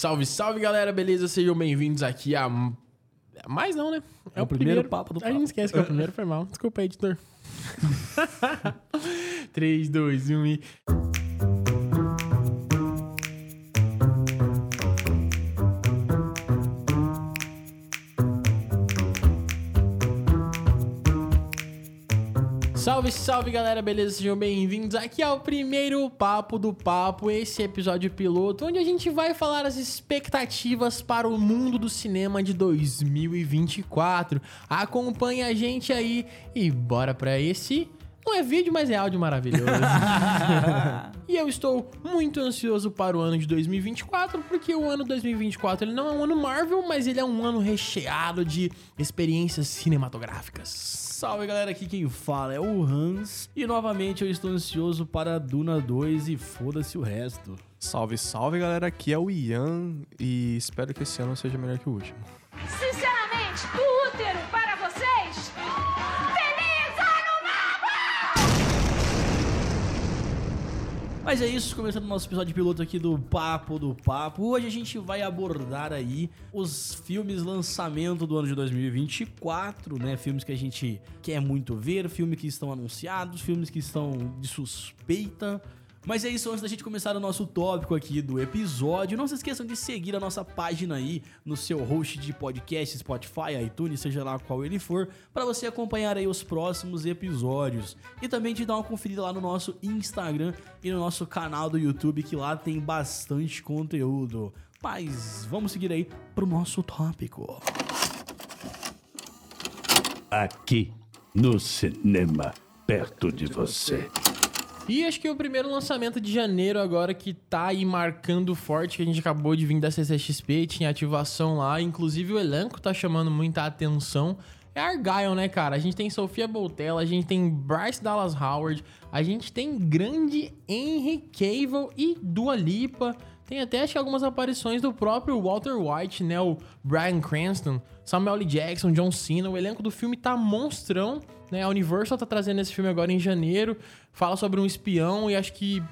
Salve, salve galera, beleza? Sejam bem-vindos aqui a. Mais não, né? É, o primeiro, papo do A gente esquece que é o primeiro, foi mal. Desculpa aí, editor. 3, 2, 1 e. Salve, salve galera, beleza? Sejam bem-vindos aqui ao primeiro Papo do Papo, esse episódio piloto, onde a gente vai falar as expectativas para o mundo do cinema de 2024. Acompanhe a gente aí e bora pra esse. Não é vídeo, mas é áudio maravilhoso. e eu estou muito ansioso para o ano de 2024, porque o ano 2024 ele não é um ano Marvel, mas ele é um ano recheado de experiências cinematográficas. Salve galera, aqui quem fala é o Hans e novamente eu estou ansioso para Duna 2 e foda-se o resto. Salve, salve galera, aqui é o Ian e espero que esse ano seja melhor que o último. Sinceramente, o útero Mas é isso, começando o nosso episódio piloto aqui do Papo do Papo. Hoje a gente vai abordar aí os filmes lançamento do ano de 2024, né? Filmes que a gente quer muito ver, filmes que estão anunciados, filmes que estão de suspeita. Mas é isso, antes da gente começar o nosso tópico aqui do episódio, não se esqueçam de seguir a nossa página aí no seu host de podcast, Spotify, iTunes, seja lá qual ele for, para você acompanhar aí os próximos episódios. E também de dar uma conferida lá no nosso Instagram e no nosso canal do YouTube, que lá tem bastante conteúdo. Mas vamos seguir aí pro nosso tópico. Aqui no cinema, perto de você. E acho que o primeiro lançamento de janeiro agora que tá aí marcando forte, que a gente acabou de vir da CCXP, tinha ativação lá, inclusive o elenco tá chamando muita atenção. É Argyle, né, cara? A gente tem Sofia Boutella, a gente tem Bryce Dallas Howard, a gente tem grande Henry Cavill e Dua Lipa. Tem até acho que algumas aparições do próprio Walter White, né? O Bryan Cranston, Samuel L. Jackson, John Cena. O elenco do filme tá monstrão, né? A Universal tá trazendo esse filme agora em janeiro. Fala sobre um espião e acho que.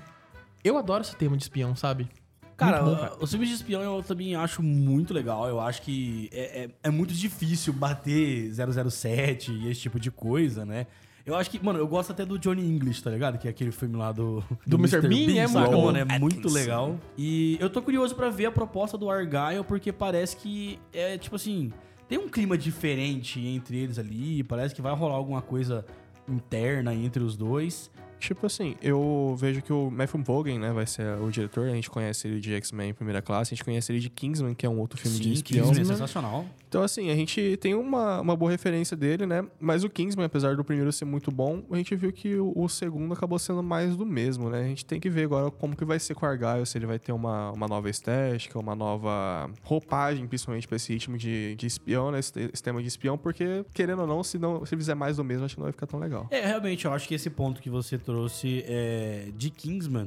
Eu adoro esse tema de espião, sabe? Cara, bom, cara. os filmes de espião eu também acho muito legal. Eu acho que é, é, é muito difícil bater 007 e esse tipo de coisa, né? Eu acho que, mano, eu gosto até do Johnny English, tá ligado? Que é aquele filme lá do. Do Mr. Bean, é saca, muito bom. mano? É muito legal. E eu tô curioso pra ver a proposta do Argyle, porque parece que é tipo assim. Tem um clima diferente entre eles ali. Parece que vai rolar alguma coisa interna entre os dois. Tipo assim, eu vejo que o Matthew Vaughn, né, vai ser o diretor, a gente conhece ele de X-Men em primeira classe, a gente conhece ele de Kingsman, que é um outro filme de espião. Kingsman é sensacional. Então, assim, a gente tem uma, uma boa referência dele, né? Mas o Kingsman, apesar do primeiro ser muito bom, a gente viu que o, o segundo acabou sendo mais do mesmo, né? A gente tem que ver agora como que vai ser com o Argyle, se ele vai ter uma, uma nova estética, uma nova roupagem, principalmente pra esse ritmo de, de espião, né? Esse, esse tema de espião, porque, querendo ou não, se, não, se fizer mais do mesmo, acho que não vai ficar tão legal. É, realmente, eu acho que esse ponto que você trouxe é, de Kingsman,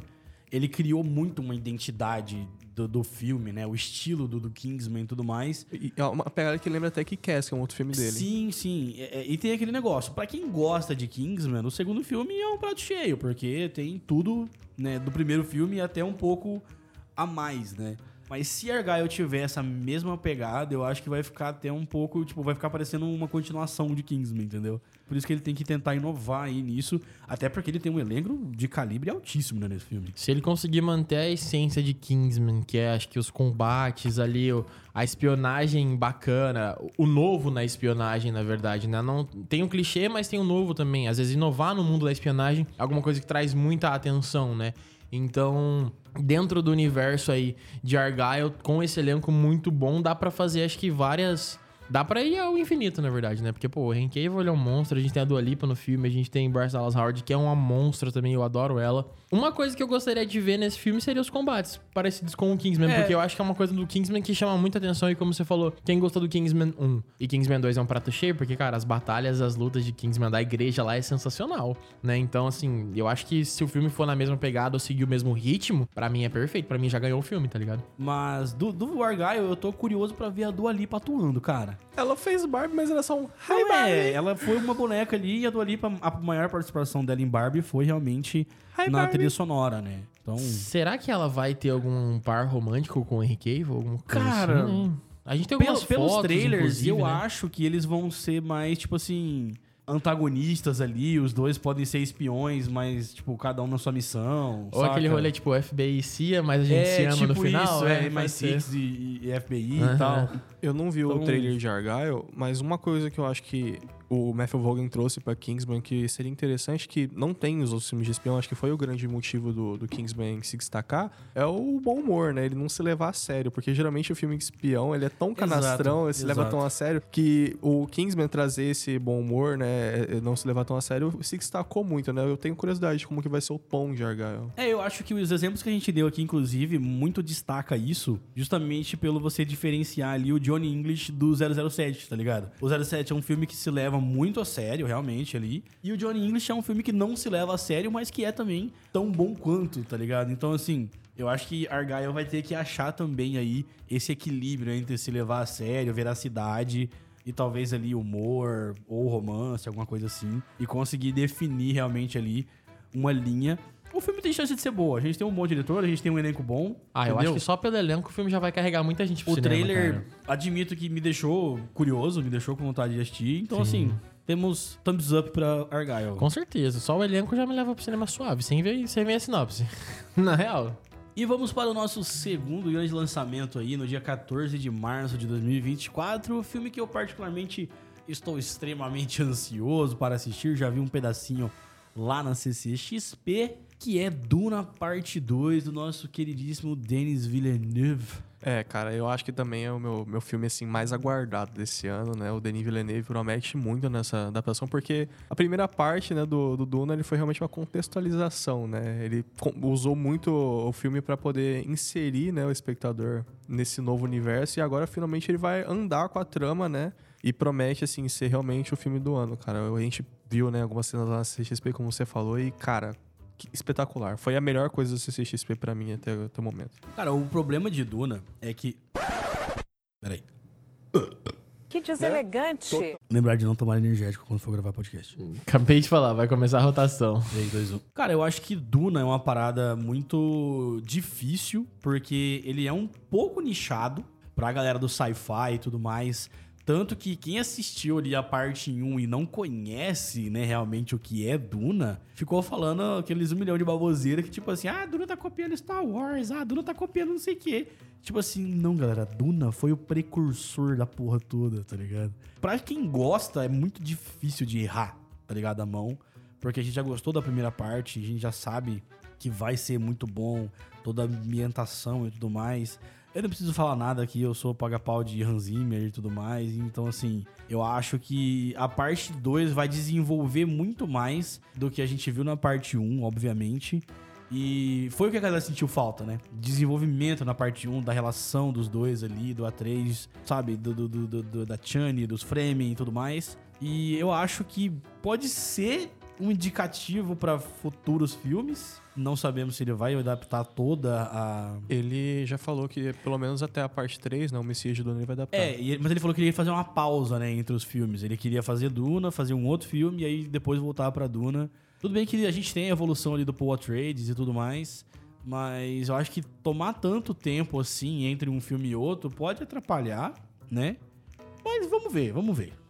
ele criou muito uma identidade do, do filme, né? O estilo do, do Kingsman e tudo mais. E é uma pegada que lembra até que Cass, que é um outro filme dele. Sim, sim. É, é, e tem aquele negócio. Pra quem gosta de Kingsman, o segundo filme é um prato cheio, porque tem tudo, né, do primeiro filme e até um pouco a mais, né? Mas se Argyle tiver essa mesma pegada, eu acho que vai ficar até um pouco, tipo, vai ficar parecendo uma continuação de Kingsman, entendeu? Por isso que ele tem que tentar inovar aí nisso, até porque ele tem um elenco de calibre altíssimo né, nesse filme. Se ele conseguir manter a essência de Kingsman, que é acho que os combates ali, o- a espionagem bacana, o novo na espionagem, na verdade, né? Não, tem um clichê, mas tem um novo também. Às vezes inovar no mundo da espionagem é alguma coisa que traz muita atenção, né? Então, dentro do universo aí de Argyle, com esse elenco muito bom, dá pra fazer acho que várias Dá pra ir ao infinito, na verdade, né? Porque, pô, o Henry é um monstro, a gente tem a Dua Lipa no filme, a gente tem Bryce Dallas Howard, que é uma monstra também, eu adoro ela. Uma coisa que eu gostaria de ver nesse filme seria os combates, parecidos com o Kingsman, É. porque eu acho que é uma coisa do Kingsman que chama muita atenção, e como você falou, quem gostou do Kingsman 1 e Kingsman 2 é um prato cheio, porque, cara, as batalhas, as lutas de Kingsman da igreja lá é sensacional, né? Então, assim, eu acho que se o filme for na mesma pegada ou seguir o mesmo ritmo, pra mim é perfeito, pra mim já ganhou o filme, tá ligado? Mas do, do Argyle, eu tô curioso pra ver a Dua Lipa atuando, cara. Ela fez Barbie, mas era só um Hi Não, Barbie. é, ela foi uma boneca ali e a Dua Lipa, a maior participação dela em Barbie foi realmente Hi, na Barbie. trilha sonora, né? Então, Será que ela vai ter algum par romântico com o Henry Cavill? Coisa Cara, assim, hein? a gente tem algumas pelos fotos, trailers, inclusive, eu né? acho que eles vão ser mais, tipo assim, antagonistas ali. Os dois podem ser espiões, mas, tipo, cada um na sua missão. Ou aquele saca? rolê tipo FBI e CIA, mas a gente se ama no final. Isso, é, ser. MI6 e, e FBI Aham. e tal. Eu não vi o Então- trailer de Argyle, mas uma coisa que eu acho que o Matthew Vaughan trouxe pra Kingsman que seria interessante, que não tem os outros filmes de espião, acho que foi o grande motivo do, do Kingsman se destacar, é o bom humor, né? Ele não se levar a sério, porque geralmente o filme de espião, ele é tão canastrão, ele se leva exato. tão a sério, que o Kingsman trazer esse bom humor, né, é, não se levar tão a sério, se destacou muito, né? Eu tenho curiosidade de como que vai ser o tom de Argyle. É, eu acho que os exemplos que a gente deu aqui, inclusive, muito destaca isso, justamente pelo você diferenciar ali o Johnny English do 007, tá ligado? O 07 é um filme que se leva muito a sério, realmente, ali. E o Johnny English é um filme que não se leva a sério, mas que é também tão bom quanto, tá ligado? Então, assim, eu acho que Argyle vai ter que achar também aí esse equilíbrio entre se levar a sério, veracidade e talvez ali humor ou romance, alguma coisa assim, e conseguir definir realmente ali uma linha. O filme tem chance de ser boa. A gente tem um bom diretor, a gente tem um elenco bom. Ah, eu entendeu? acho que só pelo elenco o filme já vai carregar muita gente pro o cinema, trailer, cara. admito que me deixou curioso, me deixou com vontade de assistir. Então, assim, temos thumbs up pra Argyle. Com certeza. Só o elenco já me leva pro cinema suave, sem ver, sem ver a sinopse. Na real. E vamos para o nosso segundo grande lançamento aí, no dia 14 de março de 2024. O filme que eu particularmente estou extremamente ansioso para assistir. Já vi um pedacinho lá na CCXP, que é Duna Parte 2, do nosso queridíssimo Denis Villeneuve. É, cara, eu acho que também é o meu, meu filme assim mais aguardado desse ano, né? O Denis Villeneuve promete muito nessa adaptação, porque a primeira parte, né, do, do Duna, ele foi realmente uma contextualização, né? Ele usou muito o filme para poder inserir, né, o espectador nesse novo universo e agora finalmente ele vai andar com a trama, né? E promete, assim, ser realmente o filme do ano, cara. A gente viu, né, algumas cenas lá na CXP, como você falou, e, cara, espetacular. Foi a melhor coisa do CCXP pra mim até, até o momento. Cara, o problema de Duna é que. Peraí. Que deselegante. Lembrar de não tomar energético quando for gravar podcast. Acabei de falar, vai começar a rotação. 3, 2, 1. Cara, eu acho que Duna é uma parada muito difícil, porque ele é um pouco nichado pra galera do sci-fi e tudo mais. Tanto que quem assistiu ali a parte 1 e não conhece, né, realmente o que é Duna, ficou falando aqueles um milhão de baboseira que, tipo assim, ah, Duna tá copiando Star Wars, ah, Duna tá copiando não sei o quê. Tipo assim, não, galera, Duna foi o precursor da porra toda, tá ligado? Pra quem gosta, é muito difícil de errar, tá ligado? A mão. Porque a gente já gostou da primeira parte, a gente já sabe que vai ser muito bom, toda a ambientação e tudo mais. Eu não preciso falar nada aqui, eu sou paga-pau de Hans Zimmer e tudo mais, então assim, eu acho que a parte 2 vai desenvolver muito mais do que a gente viu na parte 1, um, obviamente. E foi o que a galera sentiu falta, né? Desenvolvimento na parte 1, da relação dos dois ali, do A3, sabe? Do, do, do, do- da Chani, dos Fremen e tudo mais. E eu acho que pode ser um indicativo para futuros filmes. Não sabemos se ele vai adaptar toda a. Ele já falou que pelo menos até a parte 3, né? O Messias de Duna ele vai adaptar. É, mas ele falou que ele ia fazer uma pausa, né, entre os filmes. Ele queria fazer Duna, fazer um outro filme e aí depois voltar pra Duna. Tudo bem que a gente tem a evolução ali do Paul Atreides e tudo mais, mas eu acho que tomar tanto tempo assim entre um filme e outro pode atrapalhar, né? Mas vamos ver, vamos ver.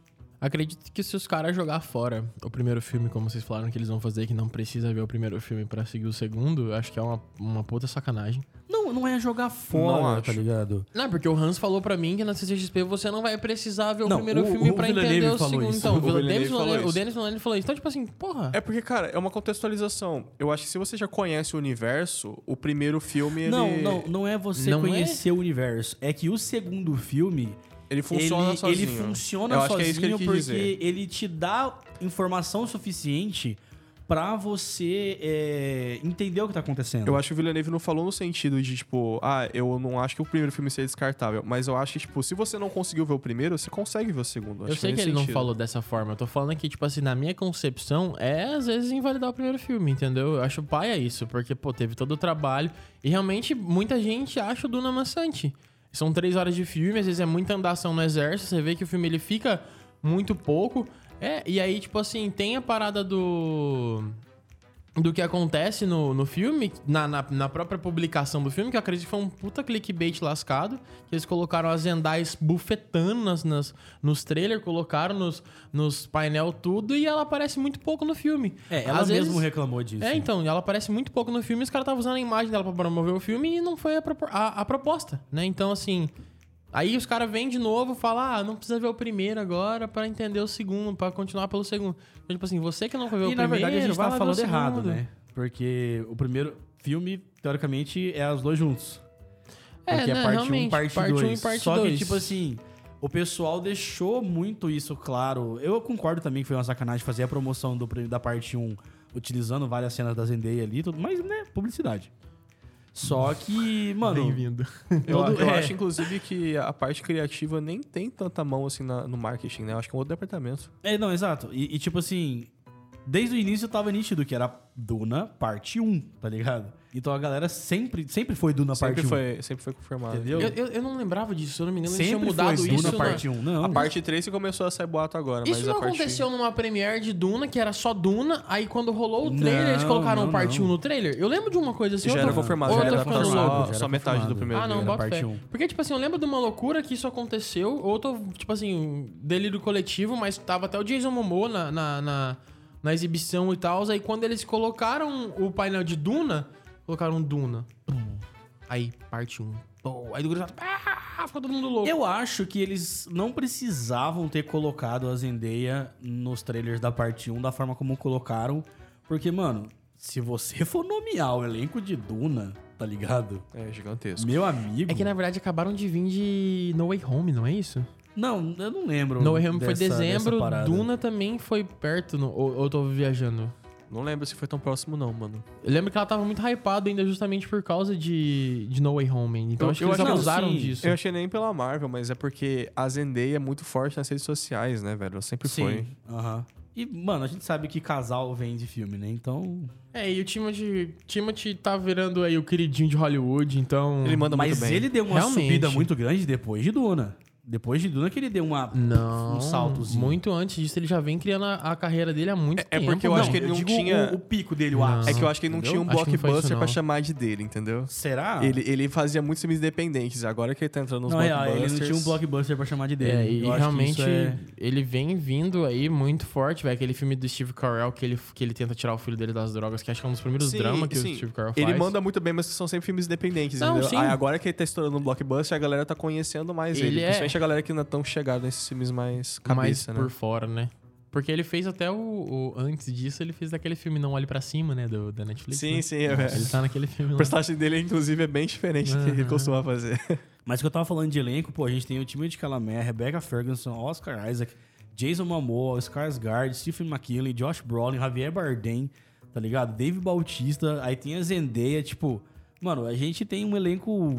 Acredito que se os caras jogar fora o primeiro filme, como vocês falaram que eles vão fazer, que não precisa ver o primeiro filme pra seguir o segundo, acho que é uma, uma puta sacanagem. Não, não é jogar fora, Não tá ligado? Não, porque o Hans falou pra mim que na CCXP você não vai precisar ver o Não, primeiro o- filme Villeneuve entender o segundo. isso. Então, O o, Denis falou o Villeneuve falou isso. Então, tipo assim, porra. É porque, cara, é uma contextualização. Eu acho que se você já conhece o universo, o primeiro filme, ele... Não, não, não é você Não é? conhecer o universo. É que o segundo filme Ele funciona ele, sozinho. Ele funciona Eu acho sozinho que é isso que ele quis porque dizer. ele te dá informação suficiente pra você é, entender o que tá acontecendo. Eu acho que o Villeneuve não falou no sentido de, tipo, ah, eu não acho que o primeiro filme seja descartável. Mas eu acho que, tipo, se você não conseguiu ver o primeiro, você consegue ver o segundo. Eu Acho sei que nesse ele não sentido. falou dessa forma. Eu tô falando que, tipo assim, na minha concepção, é às vezes invalidar o primeiro filme, entendeu? Eu acho paia isso, porque, pô, teve todo o trabalho. E realmente, muita gente acha o Duna maçante. São três horas de filme, às vezes é muita andação no exército, você vê que o filme ele fica muito pouco. É, e aí, tipo assim, tem a parada do. Do que acontece no, no filme, na, na, na própria publicação do filme, que eu acredito que foi um puta clickbait lascado. Que eles colocaram as Zendais bufetando nas, nas, nos trailers, colocaram nos, nos painel tudo, e ela aparece muito pouco no filme. É, ela Às mesmo vezes- reclamou disso. é, então, ela aparece muito pouco no filme os caras estavam usando a imagem dela pra promover o filme e não foi a, a- a proposta, né? Então, assim. Aí os caras vêm de novo e falam, ah, não precisa ver o primeiro agora pra entender o segundo, pra continuar pelo segundo. Então, tipo assim, você que não foi ver E o na primeiro, verdade a gente ver falando errado, né? Porque o primeiro filme, teoricamente, é os dois juntos. É, Porque né, é parte 1 um, parte parte 2. um e parte Só que, dois. tipo assim, o pessoal deixou muito isso claro. Eu concordo também que foi uma sacanagem fazer a promoção do, da parte 1 utilizando várias cenas da Zendaya ali e tudo, mas, né, publicidade. Só que, mano... Bem-vindo. Eu, eu é. acho, inclusive, que a parte criativa nem tem tanta mão assim na- no marketing, né? Eu acho que é um outro departamento. É, não, exato. E, e, tipo assim, desde o início tava nítido que era Duna parte 1, tá ligado? Então a galera sempre, sempre foi Duna Sempre parte 1. foi, sempre foi confirmado. Entendeu? Eu, eu, eu não lembrava disso, se eu não me engano, eles tinham Sempre mudado foi isso. Duna na- parte 1. Não, A parte 3 que começou a sair boato agora, Isso mas não a parte... aconteceu numa premiere de Duna, que era só Duna, aí quando rolou o trailer, eles Não, colocaram não, o parte não. 1 no trailer? Eu lembro de uma coisa assim. Já eu era tô- confirmado, ou já era ficando louco. já só metade do primeiro Ah, não, bota parte fé. um. Porque, tipo assim, eu lembro de uma loucura que isso aconteceu, ou eu tô, tipo assim, delírio coletivo, mas tava até o Jason Momoa na, na, na, na exibição e tal. Aí quando eles colocaram o painel de Duna, colocaram Duna. Aí, parte 1. Pum. Aí do gritado, ah, ficou todo mundo louco. Eu acho que eles não precisavam ter colocado a Zendaya nos trailers da parte 1 da forma como colocaram. Porque, mano, se você for nomear o elenco de Duna, tá ligado? É, gigantesco. Meu amigo. É que na verdade acabaram de vir de No Way Home, não é isso? Não, eu não lembro. No Way Home foi dessa- dezembro, dessa parada. Duna também foi perto, no, ou, ou eu tô viajando? Não lembro se foi tão próximo não, mano. Eu lembro que ela tava muito hypada ainda justamente por causa de, de No Way Home. Então Eu- acho que eu eles acho- não, abusaram sim. disso. Eu achei nem pela Marvel, mas é porque a Zendaya é muito forte nas redes sociais, né, velho? Ela sempre foi. Sim. Aham. E, mano, a gente sabe que casal vem de filme, né? Então. É, e o Timothy, Timothy tá virando aí o queridinho de Hollywood, então... Ele manda Mas muito bem. ele deu uma Realmente. subida muito grande depois de Duna. Depois de Duna que ele deu uma, Não, um saltozinho. muito antes disso ele já vem criando a, a carreira dele há muito É- é tempo. porque eu acho que ele não tinha- O, o pico dele, o Não. ápice. É que eu acho que ele não entendeu? tinha um não blockbuster pra não. chamar de dele, entendeu? Será? Ele, ele fazia muitos filmes independentes. Agora que ele tá entrando nos Não, é, ele blockbusters... não tinha um blockbuster pra chamar de dele. É, e que realmente é- ele vem vindo aí muito forte, velho. Aquele filme do Steve Carell que ele, que ele tenta tirar o filho dele das drogas, que acho que é um dos primeiros Sim, dramas que sim. o Steve Carell faz. Ele manda muito bem, mas são sempre filmes independentes, Não, entendeu? sim. Aí agora que ele tá estourando no blockbuster, a galera tá conhecendo mais ele. Ele é- galera que ainda tão chegada nesses filmes mais mais cabeça, por né? fora, né? Porque ele fez até o, o- Antes disso, ele fez aquele filme Não Olhe Pra Cima, né? Do, da Netflix. Sim, né? sim, é, velho. Ele tá naquele filme A lá. prestagem dele, inclusive, é bem diferente do que ele costuma fazer. Mas que eu tava falando de elenco, pô, a gente tem o time de Calamé, Rebecca Ferguson, Oscar Isaac, Jason Momoa, Skarsgård, Stephen McKinley, Josh Brolin, Javier Bardem, tá ligado? Dave Bautista, aí tem a Zendaya, tipo... Mano, a gente tem um elenco...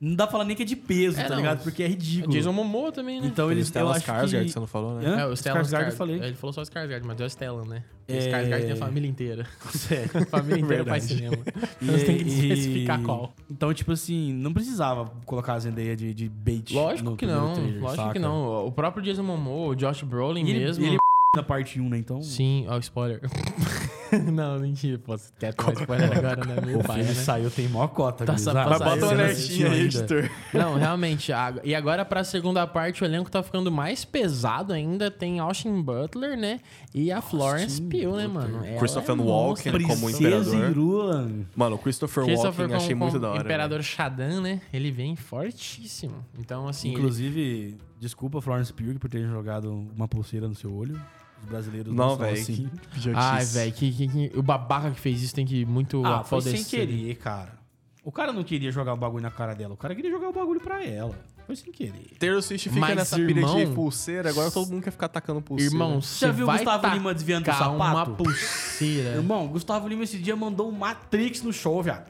Não dá pra falar nem que é de peso, É, tá não. ligado? Porque é ridículo. Jason Momoa também, né? Então eles... Eu Stellan acho Skarsgård, que... você não falou, né? Hã? É, o Stellan Skarsgård eu falei. Ele falou só Skarsgård, mas é o Stellan, né? É- O Skarsgård tem a família inteira. Sério. A família inteira faz cinema. Então você tem que especificar qual. Então, tipo assim, não precisava colocar a Zendaya de, de bait Lógico no que primeiro não, trailer, lógico saca? que não. O próprio Jason Momoa, o Josh Brolin E ele, mesmo. ele na parte 1, né? Então... Sim, ó, spoiler. não, mentira. Você quer tomar spoiler agora, né? Meu O pai, filme né? saiu, tem maior cota. Tá só- Mas bota uma esse alertinha aí, editor. Não, realmente. a- E agora, pra segunda parte, o elenco tá ficando mais pesado ainda. Tem Austin Butler, né? E a Florence Pugh, né, mano? Ela Christopher é Walken monstra. como imperador. Irula. Mano, o Christopher, Christopher Walken achei muito da hora. Imperador Shadan, né? Ele vem fortíssimo. Então, assim. ele- Inclusive, desculpa Florence Pugh por ter jogado uma pulseira no seu olho. Os brasileiros não, Não, são velho. assim. que. Ai, velho, que, que- que- o babaca que fez isso tem que muito Ah, foi sem querer, cara. O cara não queria jogar o bagulho na cara dela. O cara queria jogar o bagulho pra ela. Foi sem querer. Taylor Swift fica Mas, nessa pilha de pulseira, agora todo mundo quer ficar atacando pulseira. Irmão, Já você viu o vai Gustavo Lima desviando do tacar uma sapato? pulseira. Irmão, Gustavo Lima esse dia mandou um Matrix no show, viado.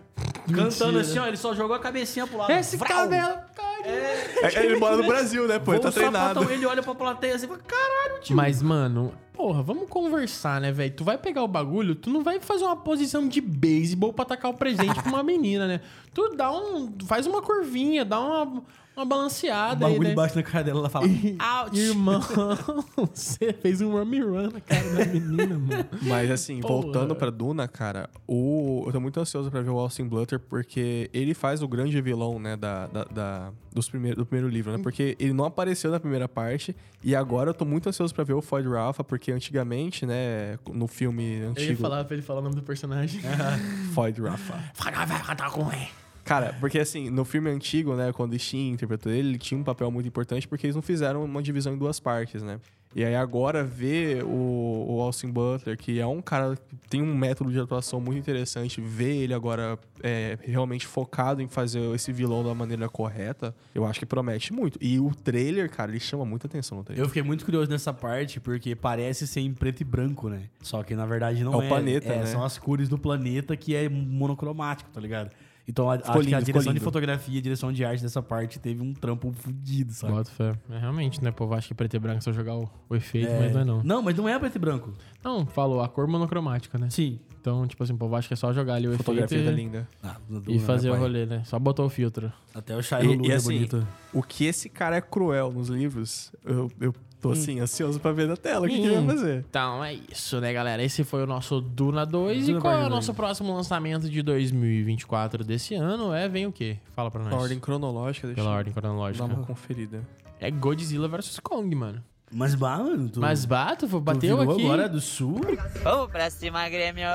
Cantando assim, ó, ele só jogou a cabecinha pro lado. Esse Vrau! cabelo, cara. É, ele mora no Brasil, né, pô? Ele tá treinado. ele olha pra plateia assim e fala, caralho, tio. Mas, mano, porra, vamos conversar, né, velho? Tu vai pegar o bagulho, tu não vai fazer uma posição de beisebol pra tacar o presente pra uma menina, né? Tu dá um. faz uma curvinha, dá uma, uma O balanceada aí, bagulho né? embaixo na cara dela, ela fala. Ouch. Irmão, você fez um run run na cara da menina, mano. Mas assim, Porra. voltando pra Duna, cara, o... eu tô muito ansioso pra ver o Austin Blutter, porque ele faz o grande vilão, né, da, da, da- dos primeiro, do primeiro livro, né? Porque ele não apareceu na primeira parte, e agora eu tô muito ansioso pra ver o Floyd Rafa, porque antigamente, né, no filme Eu ia antigo, falar pra ele falar o nome do personagem. Floyd Rafa. Fala, vai cantar com ele. Cara, porque assim, no filme antigo, né, quando o Shin interpretou ele, ele tinha um papel muito importante porque eles não fizeram uma divisão em duas partes, né? E aí agora ver o, o Austin Butler, que é um cara que tem um método de atuação muito interessante, ver ele agora é, realmente focado em fazer esse vilão da maneira correta, eu acho que promete muito. E o trailer, cara, ele chama muita atenção no trailer. Eu fiquei muito curioso nessa parte, porque parece ser em preto e branco, né? Só que na verdade não É é. o planeta, É, né? São as cores do planeta que é monocromático, tá ligado? Então a, acho que lindo, a ficou direção de fotografia, a direção de arte dessa parte teve um trampo fudido, sabe? Bota fé. É, realmente, né? O povo acha que preto e branco é só jogar o, o efeito, mas não é não. Não, mas não é preto e branco. Não, falou a cor monocromática, né? Sim. Então, tipo assim, o povo acha que é só jogar ali o A fotografia efeito tá e, linda. Ah, e fazer o rolê, né? Só botou o filtro. Até o Shia E, Lulu é assim, bonito. o que esse cara é cruel nos livros, eu, eu tô assim, ansioso pra ver na tela o que, que ele vai fazer. Então é isso, né, galera? Esse foi o nosso Duna 2. Duna e qual é o nosso próximo lançamento de 2024 desse ano? É, vem o quê? Fala pra nós. Na ordem cronológica, deixa Pela eu ordem dar cronológica. uma conferida. É Godzilla vs Kong, mano. Mas, bah, mano, tu, Mas bato, tu bateu virou aqui. agora do sul? Vamos pra cima, Grêmio!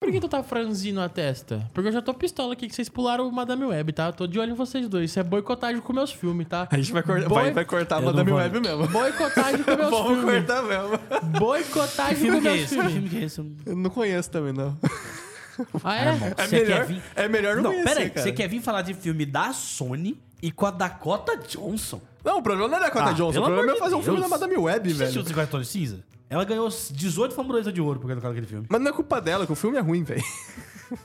Por que tu tá franzindo a testa? Porque eu já tô pistola aqui que vocês pularam o Madame Web, tá? Eu tô de olho em vocês dois. Isso é boicotagem com meus filmes, tá? A gente vai, cortar Boi- vai, vai cortar a Madame Web mesmo. Boicotagem com meus Vamos filmes. cortar mesmo. Que Boicotagem com filme que é meus filmes. filme que é esse? Eu não conheço também, não. Ah, é? É Você melhor, quer vir- é melhor não, Não, conhecer, pera aí. cara. Você quer vir falar de filme da Sony e com a Dakota Johnson? Não, o problema não é da Dakota Ah, Johnson. O problema é fazer um filme da Deus. Madame Web, Você assistiu velho. o Tony Cinza? Ela ganhou 18 framboesas de ouro por causa daquele filme. Mas não é culpa dela, que o filme é ruim, velho.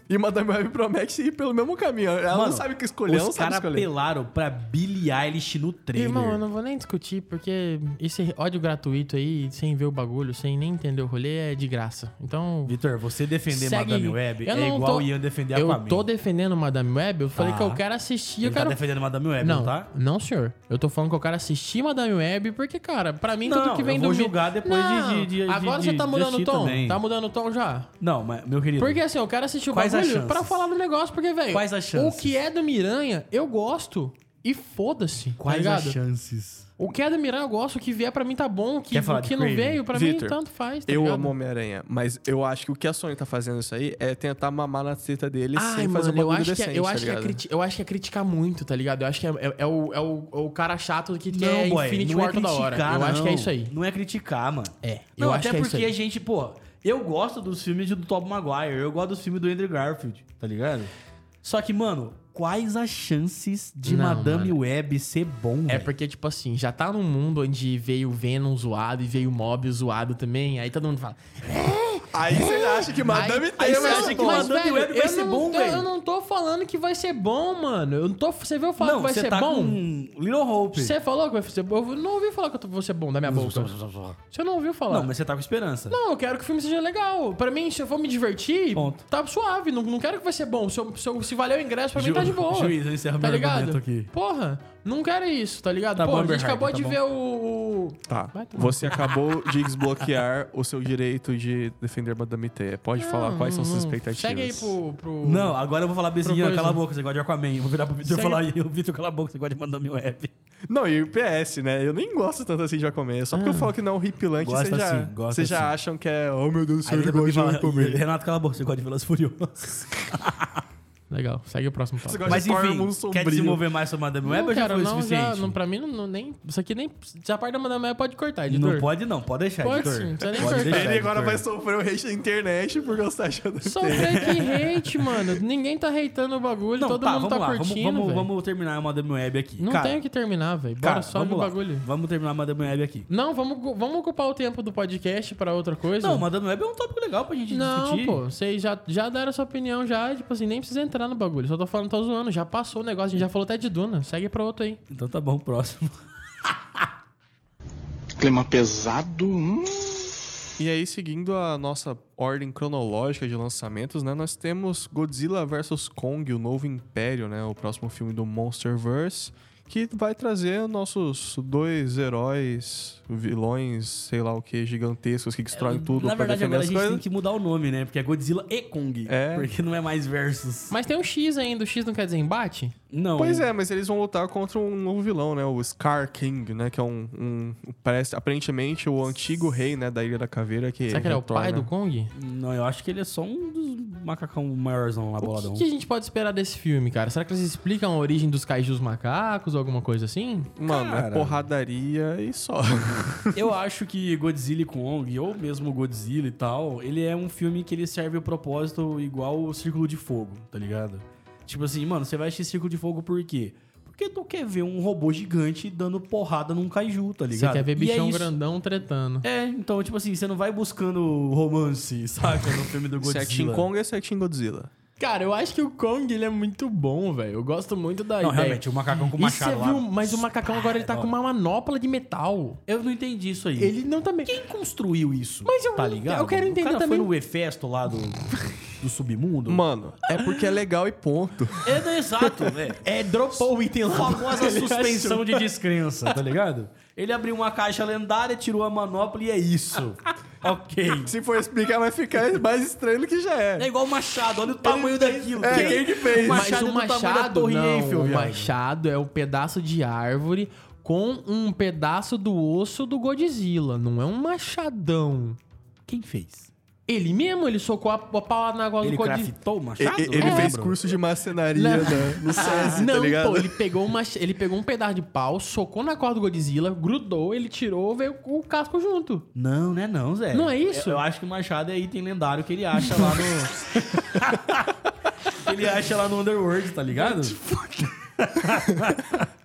E Madame Web promete ir pelo mesmo caminho. Ela não sabe o que escolher, ela não Os caras apelaram pra Billie Eilish no trailer. Irmão, eu não vou nem discutir, porque esse ódio gratuito aí, sem ver o bagulho, sem nem entender o rolê, é de graça. Então. Vitor, você defender segue- Madame Web Eu é não igual tô- o Ian defender Eu Aquaman. tô defendendo Madame Web, eu falei Tá. que eu quero assistir, eu Ele tá quero. defendendo Madame Web, não, não, tá? não, senhor. Eu tô falando que eu quero assistir Madame Web, porque, cara, pra mim, Não, tudo que vem eu do. vou mi- julgar depois de- Não, de- de- Agora de- você tá mudando o tom? também. Tá mudando o tom já? Não, mas, meu querido. Porque assim, eu quero assistir o Quais bagulho pra falar do negócio, porque, velho. Quais as O chances? que é do Miranha, eu gosto. E foda-se. Tá Quais ligado? as chances? O que é do Miranha eu gosto, o que vier pra mim tá bom, o que, Quer falar o de que não Craven? veio, pra mim tanto faz. Tá Eu ligado? amo Homem-Aranha, mas eu acho que o que a Sony tá fazendo isso aí é tentar mamar na teta dele Ai, sem fazer mano, um eu bagulho acho, que é, eu, tá acho que é criti- eu acho que é criticar muito, tá ligado? Eu acho que é, é- é o, é, o, é o cara chato que Não, quer boy, Infinity não é War toda hora. Eu acho que é não. isso aí. Não é criticar, mano. É, Não, eu até acho que é isso porque aí. a gente, pô, eu gosto dos filmes do Tobey Maguire, eu gosto dos filmes do Andrew Garfield, tá ligado? Só que, mano, quais as chances de Não, Madame mano. Web ser bom, É velho? porque, tipo assim, já tá num mundo onde veio Venom zoado e veio Mobius zoado também. Aí todo mundo fala. Aí você acha que Madame aí, você vai acha ser que Madame velho, Web vai eu ser não bom, tô- velho. Eu não tô falando que vai ser bom, mano. Eu não tô. Você viu eu falar Não, que vai você ser tá bom? com Little Hope. Você falou que vai ser bom? Eu não ouvi falar que eu vou ser bom da minha boca. Você não ouviu falar? Não, mas você tá com esperança. Não, eu quero que o filme seja legal. Pra mim, se eu for me divertir, Ponto. tá suave. Não, não quero que vai ser bom. Se, eu- se, eu- se valer o ingresso, pra mim Ju- tá de boa. juiz, eu encerro tá meu ligado? argumento aqui. Porra, não quero isso, tá ligado? Tá Pô, bom, a gente acabou tá de bom. ver o... o- Tá. Vai tomar Você acabou de desbloquear o seu direito de defender Madame Teia. Pode falar quais são suas expectativas. Segue aí pro... pro... Não, agora eu vou falar bezinha, coisa. cala a boca, você gosta de Aquaman. Eu vou virar pro Vitor e Segue- falar aí, o Vitor, cala a boca, você gosta de Madame Web. Não, e o PS, né? Eu nem gosto tanto assim de Aquaman. Só porque eu falo que não é um hipilante, Gosta vocês já, sim, gosta vocês já sim. acham que é... Oh, meu Deus do céu, ele gosta de fala, Aquaman. Renato, cala a boca, você gosta de Velozes Furiosos. Legal, segue o próximo gosta Mas enfim, quer desenvolver mais sobre Madame Web ou já cara, foi o não, suficiente? já, não, pra mim, não, não- nem... Isso aqui nem... Já parte da Madame Web pode cortar, editor. Não pode não, pode deixar, Pode editor. sim, não precisa nem Pode cortar. deixar, Ele agora editor. vai sofrer o hate da internet por gostar de Madame Teia. Sofrer que hate, mano. Ninguém tá hateando o bagulho, Não, todo tá, mundo vamos tá lá, vamos, curtindo, vamos, velho. vamos terminar a Madame Web aqui. Não cara, tem o que terminar, velho. Bora cara, só vamos no lá. bagulho. Vamos terminar a Madame Web aqui. Não, vamos, vamos ocupar o tempo do podcast pra outra coisa. Não, Madame Web é um tópico legal pra gente Não, discutir. pô, vocês já, já deram sua opinião já, tipo assim, nem precisa entrar no bagulho. Só tô falando, tô zoando, já passou o negócio, a gente já falou até de Duna. Segue pra outro aí. Então tá bom, próximo. Clima pesado. Hum. E aí, seguindo a nossa ordem cronológica de lançamentos, né, nós temos Godzilla vs Kong, o novo Império, né, o próximo filme do Monsterverse, que vai trazer nossos dois heróis, vilões, sei lá o que, gigantescos que destroem tudo Na pra verdade, agora a gente tem que mudar o nome, né? Porque é Godzilla e Kong. É. Porque não é mais versus. Mas tem um X ainda. O X não quer dizer embate? Não. Pois é, mas eles vão lutar contra um novo vilão, né? O Scar King, né? Que é um. um parece, aparentemente, o antigo rei, né? Da Ilha da Caveira. Que Será que ele é o pai do Kong? Não, eu acho que ele é só um dos macacão maiorzão lá, O boladão. que, que a gente pode esperar desse filme, cara? Será que eles explicam a origem dos kaijus macacos ou alguma coisa assim? Mano, Cara. é porradaria e só. Eu acho que Godzilla e Kong, ou mesmo Godzilla e tal, ele é um filme que ele serve o propósito igual o Círculo de Fogo, tá ligado? Tipo assim, mano, você vai assistir Círculo de Fogo por quê? Porque tu quer ver um robô gigante dando porrada num kaiju, tá Você ligado? quer ver é bichão isso. grandão tretando. É, então, tipo assim, você não vai buscando romance, saca? No filme do Godzilla. Setinho Kong é Setinho Godzilla. Cara, eu acho que o Kong ele é muito bom, velho. Eu gosto muito da Não, ideia. realmente, o macacão com E machado você lá. viu, mas o macacão agora ele tá com uma manopla de metal. Eu não entendi isso aí. Ele não também. Quem construiu isso? Mas eu- tá ligado? eu quero entender o cara também. foi no Efesto lá do, do submundo? Mano, é porque é legal e ponto. É, exato, velho. É, dropou o item lá. famosa suspensão de descrença, tá ligado? Ele abriu uma caixa lendária, tirou a manopla e é isso. ok. Se for explicar, vai ficar mais estranho do que já É é. igual o machado, olha o tamanho daquilo. É, quem que fez? O Mas machado o é machado, não, Eiffel, o viado. machado é o pedaço de árvore com um pedaço do osso do Godzilla. Não é um machadão. Quem fez? Ele mesmo, ele socou a, a pau na gola Ele do Godzilla. craftou o machado? e- Ele Não fez curso de macenaria Não. né, no SESI, não, tá ligado? pô, ele pegou, uma, ele pegou um pedaço de pau, socou na corda do Godzilla, grudou, ele tirou, veio com o casco junto. Não, não é não, Zé. Não é isso? Eu, eu acho que o machado é item lendário que ele acha lá no... que ele acha lá no Underworld, tá ligado?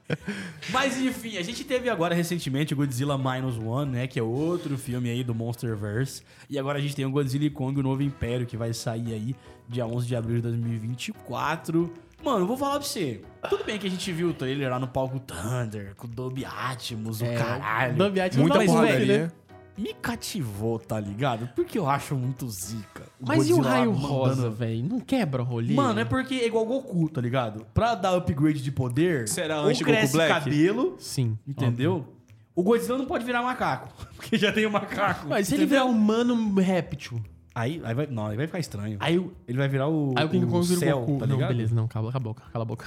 Mas enfim, a gente teve agora recentemente o Godzilla Minus One, né? Que é outro filme aí do Monsterverse. E agora a gente tem o Godzilla e Kong, o Novo Império, que vai sair aí dia 11 de abril de 2024. Mano, vou falar pra você. Tudo bem que a gente viu o trailer lá no palco Thunder, com o Dolby Atmos, o caralho. Dolby Atmos Muita não porradaria. certo, né? Me cativou, tá ligado? Porque eu acho muito zica. Mas e o Godzilla raio mandando- rosa, velho? Não quebra o rolê? Mano, é porque é igual Goku, tá ligado? Pra dar upgrade de poder, Será ou cresce Black? cabelo, Sim. entendeu? O Godzilla não pode virar macaco, porque já tem o macaco. Mas se ele virar um humano réptil, Aí, aí vai, não, aí vai ficar estranho. aí o, Ele vai virar o, aí o King Kong vira o céu, Goku. tá não, beleza, não, cala, cala a boca, cala a boca.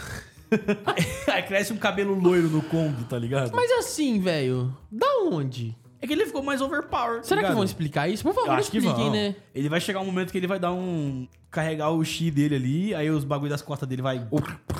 aí cresce um cabelo loiro no Kong, tá ligado? Mas assim, velho, da onde? É que ele ficou mais overpowered. Será tá que vão ligado? explicar isso? Por Eu favor, acho que expliquem, vão. né? Ele vai chegar um momento que ele vai dar um. carregar o X dele ali, aí os bagulho das costas dele vai.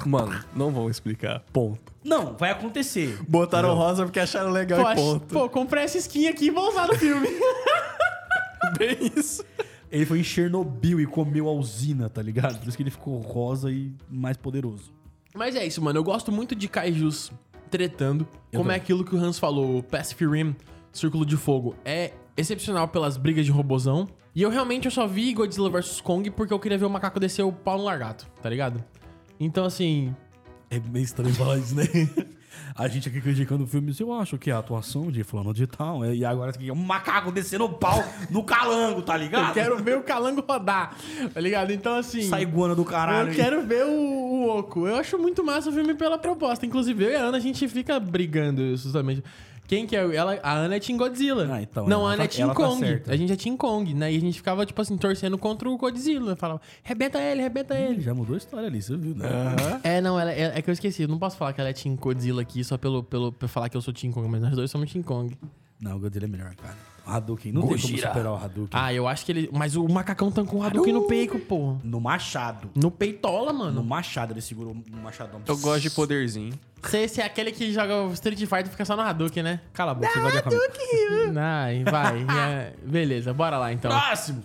Mano, não vão explicar. Ponto. Não, vai acontecer. Botaram rosa porque acharam legal Pô, e ponto. pô, comprei essa skin aqui e vou usar no filme. Bem isso. Ele foi em Chernobyl e comeu a usina, tá ligado? Por isso que ele ficou rosa e mais poderoso. Mas é isso, mano. Eu gosto muito de kaijus tretando. como é aquilo que o Hans falou, o Pacific Rim, Círculo de Fogo, é excepcional pelas brigas de robozão. E eu realmente eu só vi Godzilla vs Kong porque eu queria ver o macaco descer o pau no largato, tá ligado? Então, assim, É meio estranho falar isso, né? A gente aqui criticando o filme, eu acho que é a atuação de fulano de tal. é- E agora é um macaco descendo o pau no calango, tá ligado? eu quero ver o calango rodar, tá ligado? Então, assim. Essa iguana do caralho. Eu quero ver o, o Oco. Eu acho muito massa o filme pela proposta. Inclusive, eu e a Ana, a gente fica brigando justamente. Quem que é? Ela, a Ana é Team Godzilla. Ah, então, Não, a Ana tá- é Team tá Kong. certa. a gente é Team Kong, né? E a gente ficava, tipo assim, torcendo contra o Godzilla. Falava, rebenta ele, rebenta Ele já mudou a história ali, você viu, né? É, não, ela, é, é que eu esqueci. Eu não posso falar que ela é Team Godzilla aqui só pelo, pelo, pra falar que eu sou Team Kong, mas nós dois somos Team Kong. Não, o Godzilla é melhor, cara. Hadouken. Não tem como Gojira. superar o Hadouken. Ah, eu acho que ele. Mas o macacão tancou o Hadouken no peito, pô. No machado. No peitola, No mano. machado ele segurou o machadão. Eu gosto de poderzinho. Você, você é aquele que joga o Street Fighter e fica só no Hadouken, né? Cala a boca, você gosta de Hadouken. Ai, vai. é, beleza, bora lá então. Próximo.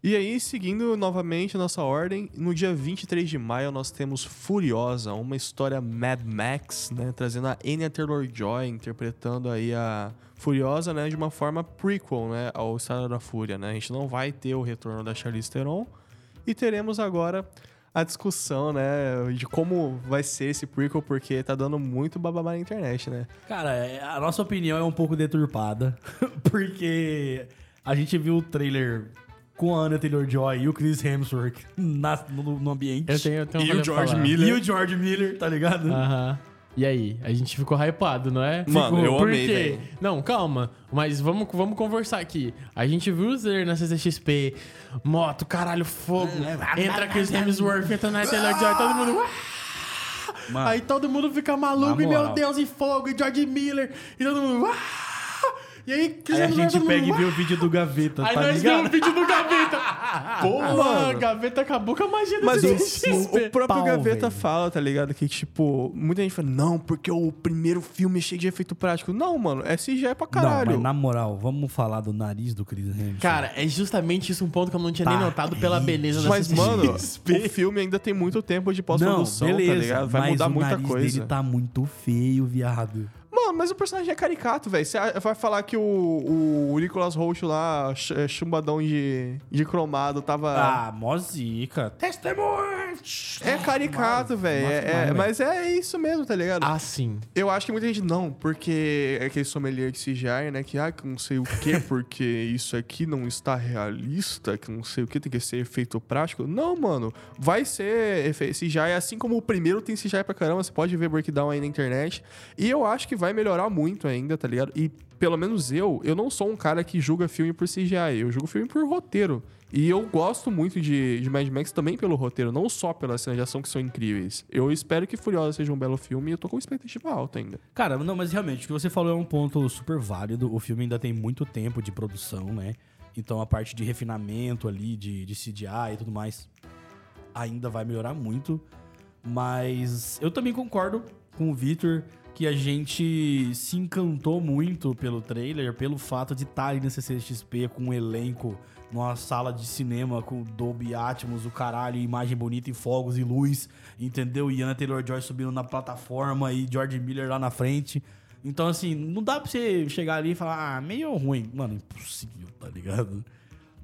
E aí, seguindo novamente a nossa ordem, no dia 23 de maio nós temos Furiosa, uma história Mad Max, né? Trazendo a Anya Taylor-Joy interpretando aí a Furiosa, né? De uma forma prequel, né? Ao Estrada da Fúria, né? A gente não vai ter o retorno da Charlize Theron e teremos agora a discussão, né, de como vai ser esse prequel, porque tá dando muito bababá na internet, né? Cara, é- a nossa opinião é um pouco deturpada, porque a gente viu o trailer com a Anna Taylor-Joy e o Chris Hemsworth na- no, no ambiente. Eu tenho, eu tenho E o George falar. Miller. E o George Miller, tá ligado? Aham. E aí? A gente ficou hypado, não é? Mano, Ficou. eu Por amei, velho. Não, calma. Mas vamos, vamos conversar aqui. A gente viu o trailer na CCXP. Moto, caralho, fogo. Entra Chris Hemsworth, entra na Taylor-Joy, todo mundo... Mano. Aí todo mundo fica maluco e, meu. Deus, e fogo, e George Miller. E todo mundo... E aí, Chris Aí a gente pega e vê o vídeo do Gaveta, Aí tá nós vimos ligado? o vídeo do Gaveta. Porra, Mano. Gaveta acabou com a magia Mas do o, o, o próprio Pau, Gaveta velho. fala, tá ligado? Que, tipo, muita gente fala, não, porque o primeiro filme é cheio de efeito prático. Não, mano, é CGI pra caralho. Não, mas na moral, vamos falar do nariz do Chris Hemsworth. Cara, é justamente isso um ponto que eu não tinha Tá nem notado pela beleza da Mas, mano, o filme ainda tem muito tempo de pós-produção, tá beleza, ligado? Vai mas mudar o muita nariz coisa. dele tá muito feio, viado. Mano, mas o personagem é caricato, velho. Você vai falar que o, o Nicolas Roach lá, é, chumbadão de, de cromado, tava. Ah, mó zica. Testemunha! É caricato, velho. É, é- mas é isso mesmo, tá ligado? Ah, sim. Eu acho que muita gente não, porque é aquele sommelier de CGI, né? Que, ah, que não sei o que, porque isso aqui não está realista, que não sei o que, tem que ser efeito prático. Não, mano. Vai ser efe- CGI, assim como o primeiro tem CGI pra caramba, você pode ver breakdown aí na internet. E eu acho que vai melhorar muito ainda, tá ligado? E pelo menos eu, eu não sou um cara que julga filme por CGI, eu julgo filme por roteiro. E eu gosto muito de, de Mad Max também pelo roteiro, não só pelas cenas de ação que são incríveis. Eu espero que Furiosa seja um belo filme e eu tô com expectativa alta ainda. Cara, não, mas realmente, o que você falou é um ponto super válido. O filme ainda tem muito tempo de produção, né? Então a parte de refinamento ali, de, de CGI e tudo mais, ainda vai melhorar muito. Mas eu também concordo com o Victor que a gente se encantou muito pelo trailer, pelo fato de estar ali na CCXP com um elenco numa sala de cinema com Dolby Atmos, o caralho, imagem bonita e fogos e luz, entendeu? E Anna Taylor-Joy subindo na plataforma e George Miller lá na frente. Então, assim, não dá pra você chegar ali e falar, ah, meio ruim. Mano, impossível, tá ligado?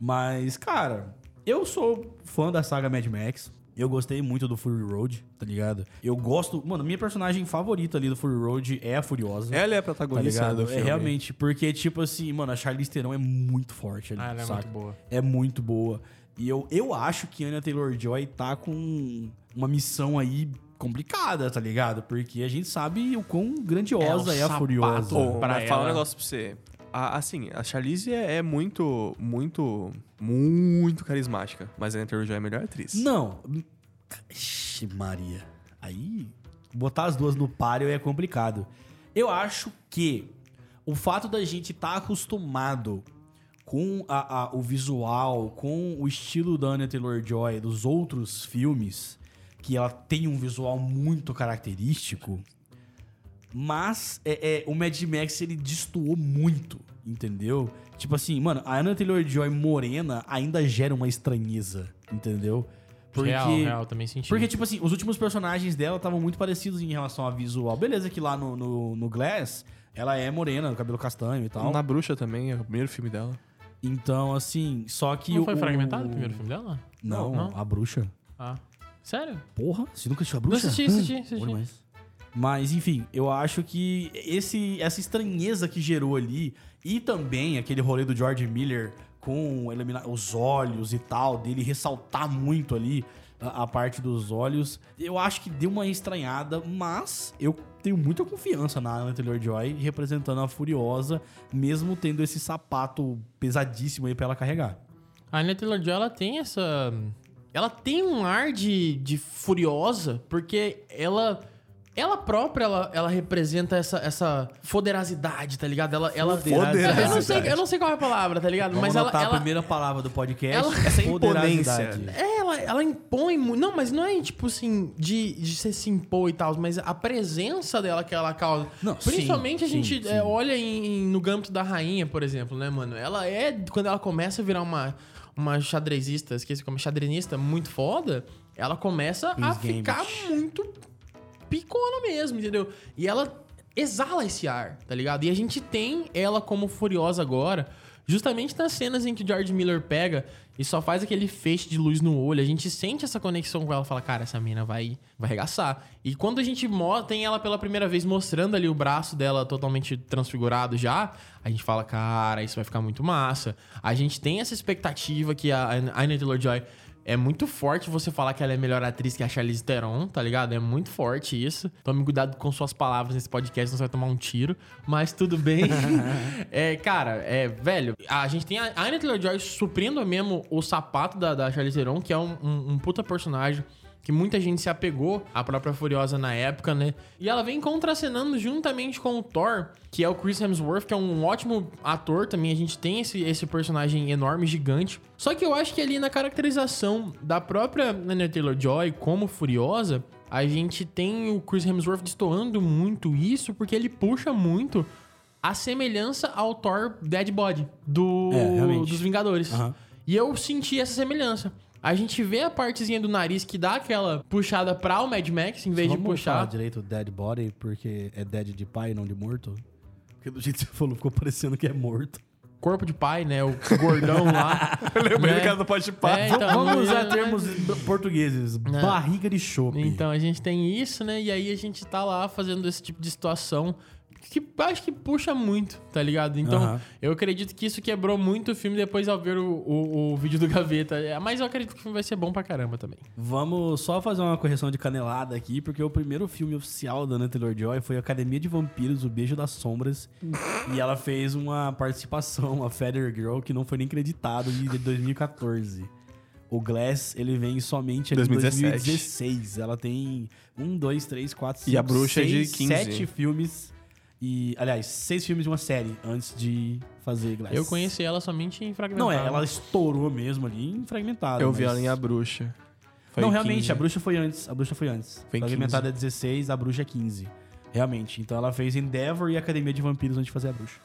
Mas, cara, eu sou fã da saga Mad Max. Eu gostei muito do Fury Road, tá ligado? Eu gosto. Mano, minha personagem favorita ali do Fury Road é a Furiosa. Ela é a Tá protagonista ligado? do É filme. realmente, porque, tipo assim, mano, a Charlize Theron é muito forte ali, Ah, ela é saca? muito boa. É muito boa. E eu, eu acho que Anya Taylor-Joy tá com uma missão aí complicada, tá ligado? Porque a gente sabe o quão grandiosa É, é, o a. Furiosa. Ô, pra mas fala um negócio pra você. A- assim, a Charlize é, é muito, muito, muito carismática. Mas a Anna Taylor-Joy é a melhor atriz. Não. Ixi, Maria. Aí, botar as duas no páreo é complicado. Eu acho que o fato da gente estar tá acostumado com a- a- o visual, com o estilo da Anya Taylor-Joy dos outros filmes, que ela tem um visual muito característico, mas é, é, o Mad Max ele destoou muito, entendeu? Tipo assim, mano, a Anna Taylor-Joy morena ainda gera uma estranheza, entendeu? Porque, Real, real, também senti. porque, tipo assim, os últimos personagens dela estavam muito parecidos em relação a visual. Beleza que lá no, no, no Glass, ela é morena, cabelo castanho e tal. Na Bruxa também, é o primeiro filme dela. Então, assim, só que... Não o- foi fragmentado o primeiro filme dela? Não, Não? a bruxa. Ah. Sério? Porra, você nunca assistiu a Não bruxa? assisti, assisti, Hum, assisti. Mas, enfim, eu acho que esse, essa estranheza que gerou ali, e também aquele rolê do George Miller com os olhos e tal, dele ressaltar muito ali a, a parte dos olhos, eu acho que deu uma estranhada, mas eu tenho muita confiança na Anna Taylor-Joy representando a Furiosa, mesmo tendo esse sapato pesadíssimo aí pra ela carregar. A Anya Taylor-Joy, ela tem essa... Ela tem um ar de, de furiosa, porque ela... Ela própria, ela, ela representa essa, essa foderosidade, tá ligado? Ela, ela, Foderosidade. eu, não sei, eu não sei qual é a palavra, tá ligado? Vamos mas ela, ela, a primeira palavra do podcast. ela- essa foderosidade. imponência. É, ela, ela impõe muito. Não, mas não é tipo assim, de, de você se impor e tal, mas a presença dela que ela causa. Não, Principalmente sim, a gente sim, é, sim. olha em, no Gâmbito da Rainha, por exemplo, né, mano? Ela é. Quando ela começa a virar uma, uma xadrezista, esqueci como xadrenista muito foda, ela começa a ficar muito picona mesmo, entendeu? E ela exala esse ar, tá ligado? E a gente tem ela como furiosa agora, Justamente nas cenas em que o George Miller pega e só faz aquele feixe de luz no olho, a gente sente essa conexão com ela, fala, cara, essa mina vai, vai arregaçar. E quando a gente tem ela pela primeira vez mostrando ali o braço dela totalmente transfigurado já, a gente fala, cara, isso vai ficar muito massa. A gente tem essa expectativa que a Anya Taylor-Joy é muito forte você falar que ela é melhor atriz que a Charlize Theron, tá ligado? É muito forte isso. Tome cuidado com suas palavras nesse podcast, senão você vai tomar um tiro. Mas tudo bem. é, cara, é, velho, a gente tem a Anya Taylor-Joy suprindo mesmo o sapato da, da Charlize Theron, que é um, um, um puta personagem que muita gente se apegou à própria Furiosa na época, né? E ela vem contracenando juntamente com o Thor, que é o Chris Hemsworth, que é um ótimo ator também. A gente tem esse, esse personagem enorme, gigante. Só que eu acho que ali na caracterização da própria Anya Taylor-Joy como Furiosa, a gente tem o Chris Hemsworth destoando muito isso, porque ele puxa muito a semelhança ao Thor Dead Body do, É, dos Vingadores. Aham. E eu senti essa semelhança. A gente vê a partezinha do nariz que dá aquela puxada pra o Mad Max, em vez de Vamos falar puxar. direito dead body, porque é dead de pai, não de morto? Porque do jeito que você falou, ficou parecendo que é morto. Corpo de pai, né? O gordão lá. Lembrei né? do cara do Pode Pá. É, então, Vamos usar é, termos portugueses. Barriga de chope. Então a gente tem isso, né? E aí a gente tá lá fazendo esse tipo de situação que acho que puxa muito, tá ligado? Então Aham. eu acredito que isso quebrou muito o filme depois ao ver o, o, o vídeo do Gaveta. É, Mas eu acredito que o filme vai ser bom pra caramba também. Vamos só fazer uma correção de canelada aqui, porque o primeiro filme oficial da Anna Taylor-Joy foi Academia de Vampiros, O Beijo das Sombras. e ela fez uma participação, a Feather Girl, que não foi nem creditado, de 2014. O Glass, ele vem somente ali em 2017. 2016. Ela tem um, dois, três, quatro, cinco, E a Bruxa é de seis, 15. sete filmes. E, aliás, seis filmes de uma série antes de fazer Glass. Eu conheci ela somente em fragmentado. Não, é, ela estourou mesmo ali em fragmentado. Eu vi mas- ela em A Bruxa. Foi não, realmente, 15. a bruxa foi antes. A bruxa foi antes. Foi Fragmentada 15. é 16, a bruxa é 15. Realmente. Então ela fez Endeavor e Academia de Vampiros antes de fazer a bruxa.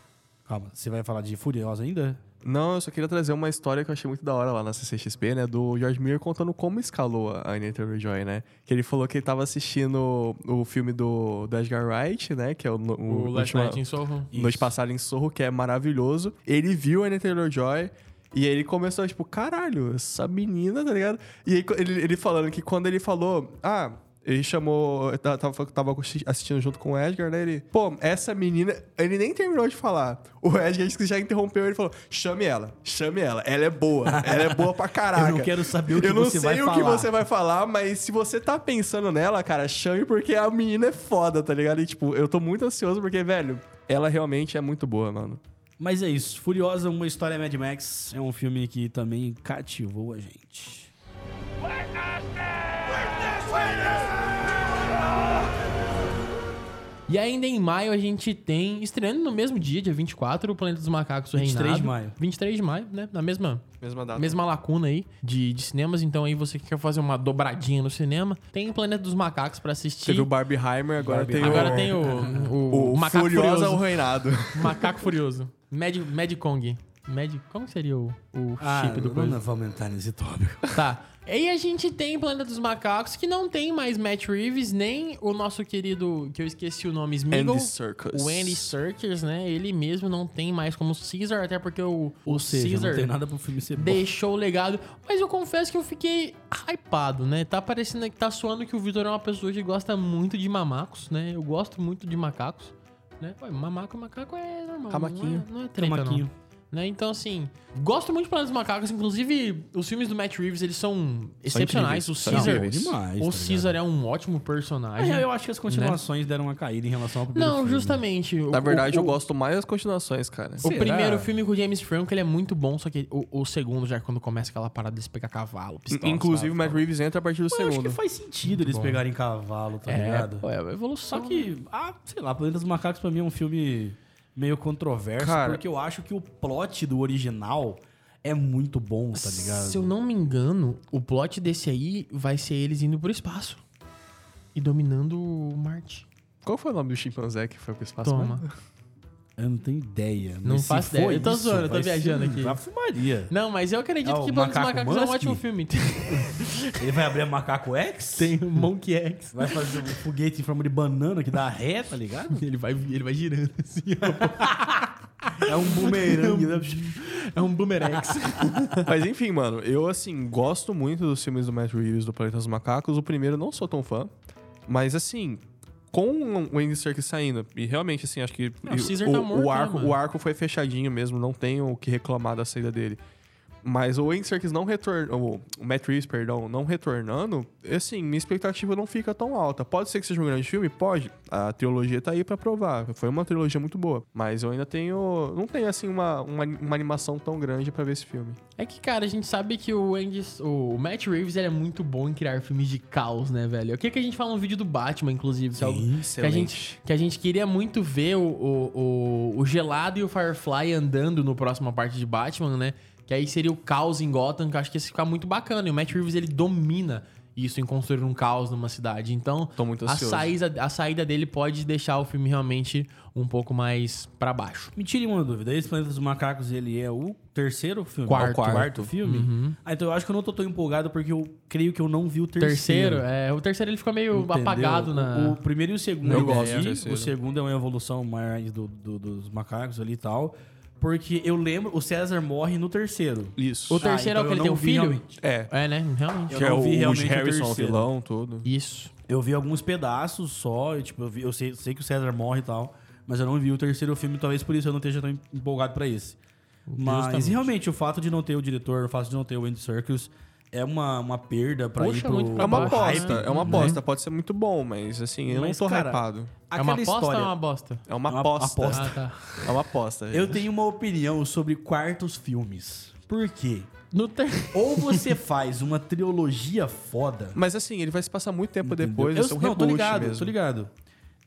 Calma, você vai falar de Furiosa ainda? Não, eu só queria trazer uma história que eu achei muito da hora lá na CCXP, né? Do George Miller contando como escalou a Anya Taylor-Joy, né? Que ele falou que ele tava assistindo o filme do, do Edgar Wright, né? Que é o, o, O Last Night in Soho. Noite Passada em Sorro, que é maravilhoso. Ele viu a Anya Taylor-Joy e aí ele começou, tipo, caralho, essa menina, tá ligado? E aí ele, ele falando que quando ele falou, ah... Ele chamou, eu tava, tava assistindo junto com o Edgar, né? Ele, pô, essa menina. Ele nem terminou de falar. O Edgar disse que já interrompeu ele falou: chame ela, chame ela, ela é boa, ela é boa pra caraca. Eu não quero saber o que Eu não você sei vai o que falar. você vai falar, mas se você tá pensando nela, cara, chame porque a menina é foda, tá ligado? E tipo, eu tô muito ansioso porque, velho, ela realmente é muito boa, mano. Mas é isso. Furiosa, uma história Mad Max. É um filme que também cativou a gente. E ainda em maio a gente tem, estreando no mesmo dia, dia 24, o Planeta dos Macacos, o 23 Reinado. de maio. 23 de maio, né? Na mesma, Mesma data. mesma lacuna aí de, de cinemas. Então aí você que quer fazer uma dobradinha no cinema, tem o Planeta dos Macacos pra assistir. Teve o Barbieheimer, agora Barbie- tem Agora o... tem o, o, O, Macaco Furiosa Furioso. o Reinado. Macaco Furioso. Mad, Mad Kong. Mad, como seria o, o chip do não, coisa? não vamos entrar nesse tópico. Tá. E a gente tem Planeta dos Macacos, que não tem mais Matt Reeves, nem o nosso querido, que eu esqueci o nome, Smeagol. Andy Serkis. O Andy Serkis, né? Ele mesmo não tem mais como Caesar, até porque o, o Ou seja, Caesar não tem nada pro filme ser bom. deixou o legado. Mas eu confesso que eu fiquei hypado, né? Tá parecendo que tá soando que o Vitor é uma pessoa que gosta muito de mamacos, né? Eu gosto muito de macacos. Né? Pô, mamaco, macaco é normal. Camaquinho. Não é, não é treta, Camaquinho. Né? Então, assim, gosto muito de Planos dos Macacos. Inclusive, os filmes do Matt Reeves, eles são excepcionais. O incríveis, Caesar, incríveis. demais, o tá Caesar é um ótimo É, personagem. eu acho que as continuações deram uma caída em relação ao primeiro Não, filme. justamente. Na o- verdade, o, eu gosto mais das continuações, cara. O Será? primeiro filme com o James Franco, ele é muito bom, só que o, o segundo, já quando começa aquela parada de se pegar cavalo, pistola, Inclusive, o? Matt Reeves entra a partir do Eu acho que segundo. faz sentido eles Bom. pegarem cavalo, tá é, ligado? é evolução. Só que, ah, sei lá, Planeta dos Macacos pra mim é um filme meio controverso, Cara- porque eu acho que o plot do original é muito bom, tá ligado? Se eu não me engano, o plot desse aí vai ser eles indo pro espaço. E dominando o Marte. Qual foi o nome do chimpanzé que foi pro espaço? Toma. mesmo? Eu não tenho ideia. Não faço ideia. Eu tô isso, zoando, eu tô vai viajando aqui. Uma fumaria. Não, mas eu acredito Ah, o que Planos dos Macaco Macacos é um ótimo filme. Ele vai abrir a Macaco X? Tem o Monkey X. Vai fazer um foguete em forma de banana que dá ré, tá ligado? Ele vai, ele vai girando assim, ó. É um bumerangue, né? É um boomerex. Mas enfim, mano, eu assim, gosto muito dos filmes do Matt Reeves do Planeta dos Macacos. O primeiro eu não sou tão fã, mas assim, com o Andy Serkis saindo, e realmente assim, acho que Não, o o, tá morto, o arco, né, mano? o arco foi fechadinho mesmo, não tenho o que reclamar da saída dele. Mas o Andy Serkis não retornando, o Matt Reeves, perdão, não retornando, assim, minha expectativa não fica tão alta. Pode ser que seja um grande filme? Pode. A trilogia tá aí pra provar. Foi uma trilogia muito boa. Mas eu ainda tenho, não tenho assim uma, uma, uma animação tão grande pra ver esse filme. É que, cara, a gente sabe que o Andy, o Matt Reeves ele é muito bom em criar filmes de caos, né, velho? O que que a gente fala no vídeo do Batman, inclusive? é algo que a gente que a gente queria muito ver o, o, o, o Gelado e o Firefly andando no próxima parte de Batman, né? Que aí seria o caos em Gotham, que eu acho que ia ficar muito bacana. E o Matt Reeves, ele domina isso em construir um caos numa cidade. Então, Tô muito a saída, a saída dele pode deixar o filme realmente um pouco mais pra baixo. Me tire uma dúvida. Esse Planeta dos Macacos, ele é o terceiro filme? Quarto. É o quarto filme? Ah, então eu acho que eu não tô tão empolgado porque eu creio que eu não vi o terceiro. Terceiro, é, o terceiro ele ficou meio Entendeu? apagado na. O, o primeiro e o segundo Eu eu gosto vi. terceiro. O segundo é uma evolução mais do, do- dos macacos ali e tal. Porque eu lembro, o César morre no terceiro. Isso. O terceiro é o que então ele eu tem vi filho? realmente. É. É, né? Realmente. Eu que é o, vi o realmente o Harrison, o vilão, tudo. Isso. Eu vi alguns pedaços só, e, tipo, eu, vi- eu sei, sei que o César morre e tal, mas eu não vi o terceiro filme, talvez por isso eu não esteja tão empolgado pra esse. Mas Justamente. realmente, o fato de não ter o diretor, o fato de não ter o Andy Serkis é uma, uma perda pra Poxa, ir pro... muito pra É uma aposta, né? é uma aposta. Pode ser muito bom, mas assim, eu Mas, não tô cara, hypado. É uma aposta história- ou é uma bosta? É uma uma aposta. aposta. Ah, tá. É uma aposta. Eu tenho uma opinião sobre quartos filmes. Por quê? No ter... Ou você faz uma trilogia foda... Mas assim, ele vai se passar muito tempo entendeu? depois, eu, ser um não, tô ligado, mesmo. tô ligado.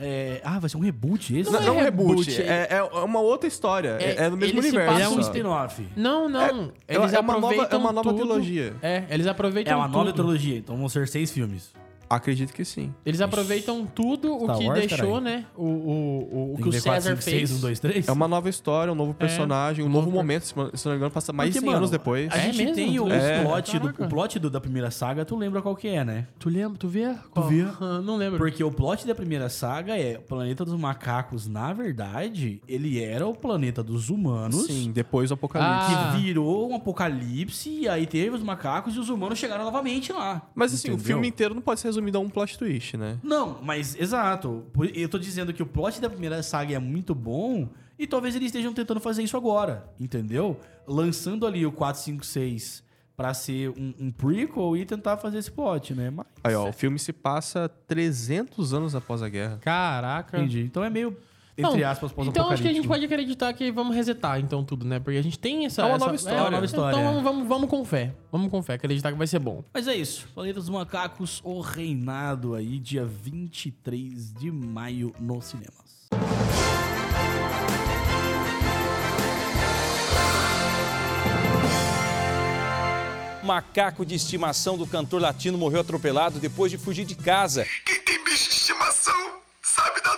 É, ah, vai ser um reboot esse? Não, Não não é um é reboot, reboot, é, é uma outra história. É, É, é no mesmo ele se universo. É um spin-off. Não, não. É- eles é uma nova- é uma nova tudo. trilogia. É, eles aproveitam É uma nova tudo. trilogia, então vão ser seis filmes. Acredito que sim. Eles aproveitam tudo o Star que Wars, deixou, caralho. né? O, o, o, o que o César cinco, fez. seis, um, dois, três? É uma nova história, um novo personagem, um novo momento. Se não me engano, passa mais de Porque, 100 mano, anos depois. A É gente mesmo? tem o É. plot, do, o plot do- da primeira saga, tu lembra qual que é, né? Tu lembra? Tu vê? Qual? vê? Ah, Não lembro. Porque o plot da primeira saga é o planeta dos macacos, na verdade, ele era o planeta dos humanos. Sim, depois do apocalipse. Que Ah. virou um apocalipse, e aí teve os macacos e os humanos chegaram novamente lá. Mas assim, o Entendeu? filme inteiro não pode ser resumido a um plot twist, né? Não, mas exato. Eu tô dizendo que o plot da primeira saga é muito bom e talvez eles estejam tentando fazer isso agora, entendeu? Lançando ali o 456 pra ser um, um prequel e tentar fazer esse plot, né? Mas, Aí, ó, o filme se passa 300 anos após a guerra. Caraca. entendi. Então é meio, entre Não, aspas, Então acho que a gente pode acreditar que vamos resetar então tudo, né? Porque a gente tem essa. É uma essa- nova história. uma nova história, Então é. vamos, vamos, vamos com fé. Vamos com fé, acreditar que vai ser bom. Mas é isso. Planeta dos Macacos, o reinado aí, dia 23 de maio nos cinemas. Macaco de estimação do cantor latino morreu atropelado depois de fugir de casa. Quem tem bicho de estimação sabe da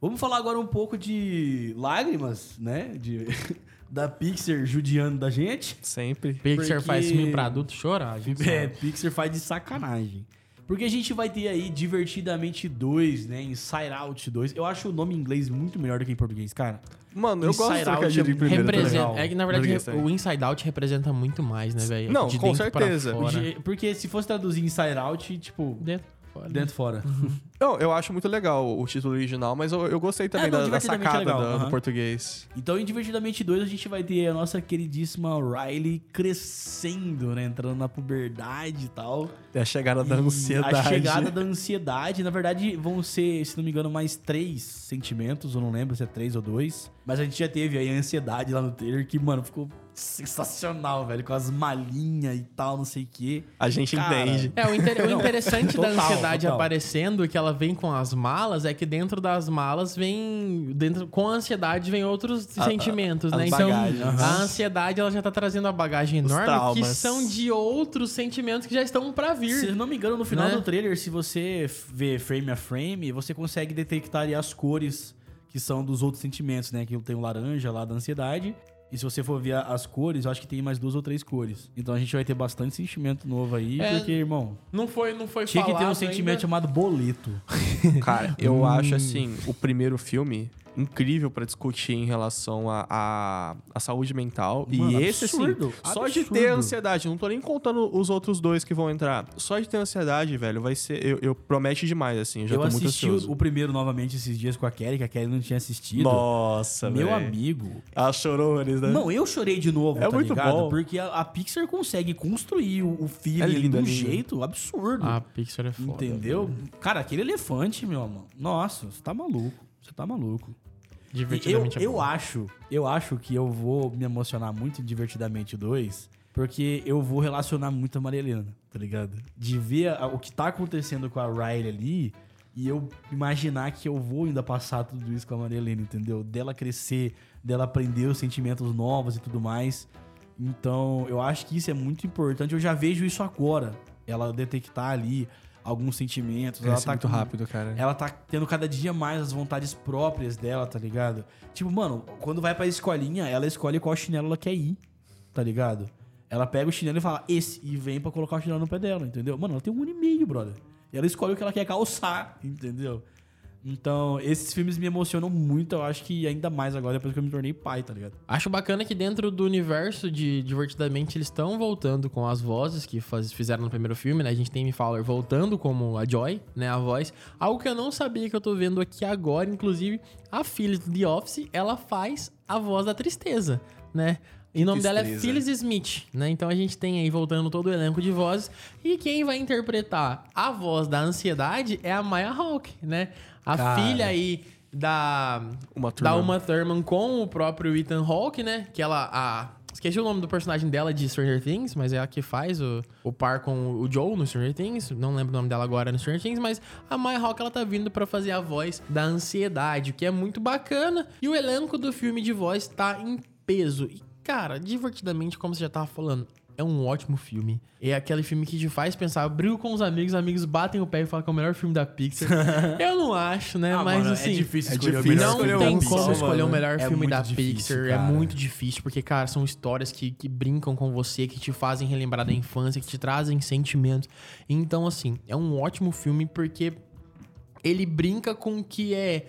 Vamos falar agora um pouco de lágrimas, né? De, da Pixar judiando da gente. Sempre. Pixar Porque- faz filme pra adulto chorar, a gente É, sabe. Pixar faz de sacanagem. Porque a gente vai ter aí Divertidamente 2, né? Inside Out 2. Eu acho o nome em inglês muito melhor do que em português, cara. Mano, eu gosto Inside de Out trocadilho é primeiro. tá Representa, legal. é que na verdade o Inside Out representa muito mais, né, velho? Não, De com certeza. De- Porque se fosse traduzir Inside Out, tipo, Dentro, fora. dentro fora. Não, eu acho muito legal o título original, mas eu, eu gostei também É, não, da, da é sacada legal, da- do português. Então, em Divertidamente 2, a gente vai ter a nossa queridíssima Riley crescendo, né? Entrando na puberdade e tal. É a chegada da E ansiedade. A chegada da ansiedade. Na verdade, vão ser, se não me engano, mais três sentimentos. Eu não lembro se é três ou dois. Mas a gente já teve aí a ansiedade lá no trailer, que, mano, ficou sensacional, velho. Com as malinhas e tal, não sei o quê. A gente Cara, entende. É, o, inter- o interessante da total, ansiedade total. aparecendo, que ela vem com as malas, é que dentro das malas vem. Dentro, com a ansiedade vem outros sentimentos, né? as Então, bagagens, a ansiedade ela já tá trazendo a bagagem enorme, que são de outros sentimentos que já estão pra vir. Se eu não me engano, no final Né? do trailer, se você vê frame a frame, você consegue detectar ali as cores que são dos outros sentimentos, né? Que tem o laranja lá da ansiedade. E se você for ver as cores, eu acho que tem mais duas ou três cores. Então a gente vai ter bastante sentimento novo aí, É, porque, irmão, Não foi, não foi tinha que ter um sentimento ainda. chamado boleto. Cara, eu acho assim, o primeiro filme, incrível pra discutir em relação à a, a, saúde mental. Mano, e esse, absurdo, assim, só de ter absurdo. ansiedade, não tô nem contando os outros dois que vão entrar. Só de ter ansiedade, velho, vai ser. Eu, eu promete demais, assim. Já eu tô muito ansioso. o, o primeiro novamente esses dias com a Kelly, que a Kelly não tinha assistido. Nossa, Meu velho. amigo. Ela chorou, eles, né? Não, eu chorei de novo, É tá muito ligado? bom. Porque a, a Pixar consegue construir o, o filme É lindo, de um é lindo. jeito absurdo. A Pixar é foda. entendeu? Cara, aquele elefante, meu amor. Nossa, você tá maluco. Você tá maluco. E Eu, Divertidamente é eu bom. acho, eu acho que eu vou me emocionar muito em Divertidamente 2, porque eu vou relacionar muito a Maria Helena, tá ligado? De ver a- o que tá acontecendo com a Riley ali e eu imaginar que eu vou ainda passar tudo isso com a Maria Helena, entendeu? Dela crescer, dela aprender os sentimentos novos e tudo mais. Então, eu acho que isso é muito importante. Eu já vejo isso agora. Ela detectar ali alguns sentimentos. ela tá muito com- rápido, cara. ela tá tendo cada dia mais as vontades próprias dela, tá ligado? Tipo, mano, quando vai pra escolinha, ela escolhe qual chinelo ela quer ir, tá ligado? Ela pega o chinelo e fala, esse, e vem pra colocar o chinelo no pé dela, entendeu? Mano, ela tem um ano e meio, brother. E ela escolhe o que ela quer calçar, entendeu? Então, esses filmes me emocionam muito, eu acho que ainda mais agora, depois que eu me tornei pai, tá ligado? Acho bacana que dentro do universo de Divertidamente eles estão voltando com as vozes que faz- fizeram no primeiro filme, né? A gente tem Amy Fowler voltando como a Joy, né? A voz. Algo que eu não sabia que eu tô vendo aqui agora, inclusive a Phyllis do The Office, ela faz a voz da tristeza, né? E o nome dela é. Phyllis Smith, né? Então a gente tem aí voltando todo o elenco de vozes. E quem vai interpretar a voz da ansiedade é a Maya Hawke, né? A Cara. filha aí da Uma da turma. Uma Thurman com o próprio Ethan Hawke, né? Que ela. A, esqueci o nome do personagem dela de Stranger Things, mas é a que faz o, o par com o Joe no Stranger Things. Não lembro o nome dela agora no Stranger Things, mas a Maya Hawke ela tá vindo pra fazer a voz da ansiedade, o que é muito bacana. E o elenco do filme de voz tá em peso. E, cara, divertidamente, como você já tava falando. É um ótimo filme. É aquele filme que te faz pensar, brigo com os amigos, os amigos batem o pé e falam que é o melhor filme da Pixar. Eu não acho, né? Ah, mas mano, assim. é difícil é escolher o difícil melhor Não escolher filme da tem um como escolher o melhor É filme da difícil, Pixar. É cara. muito difícil, porque, cara, são histórias que, que brincam com você, que te fazem relembrar da infância, que te trazem sentimentos. Então, assim, é um ótimo filme porque ele brinca com o que é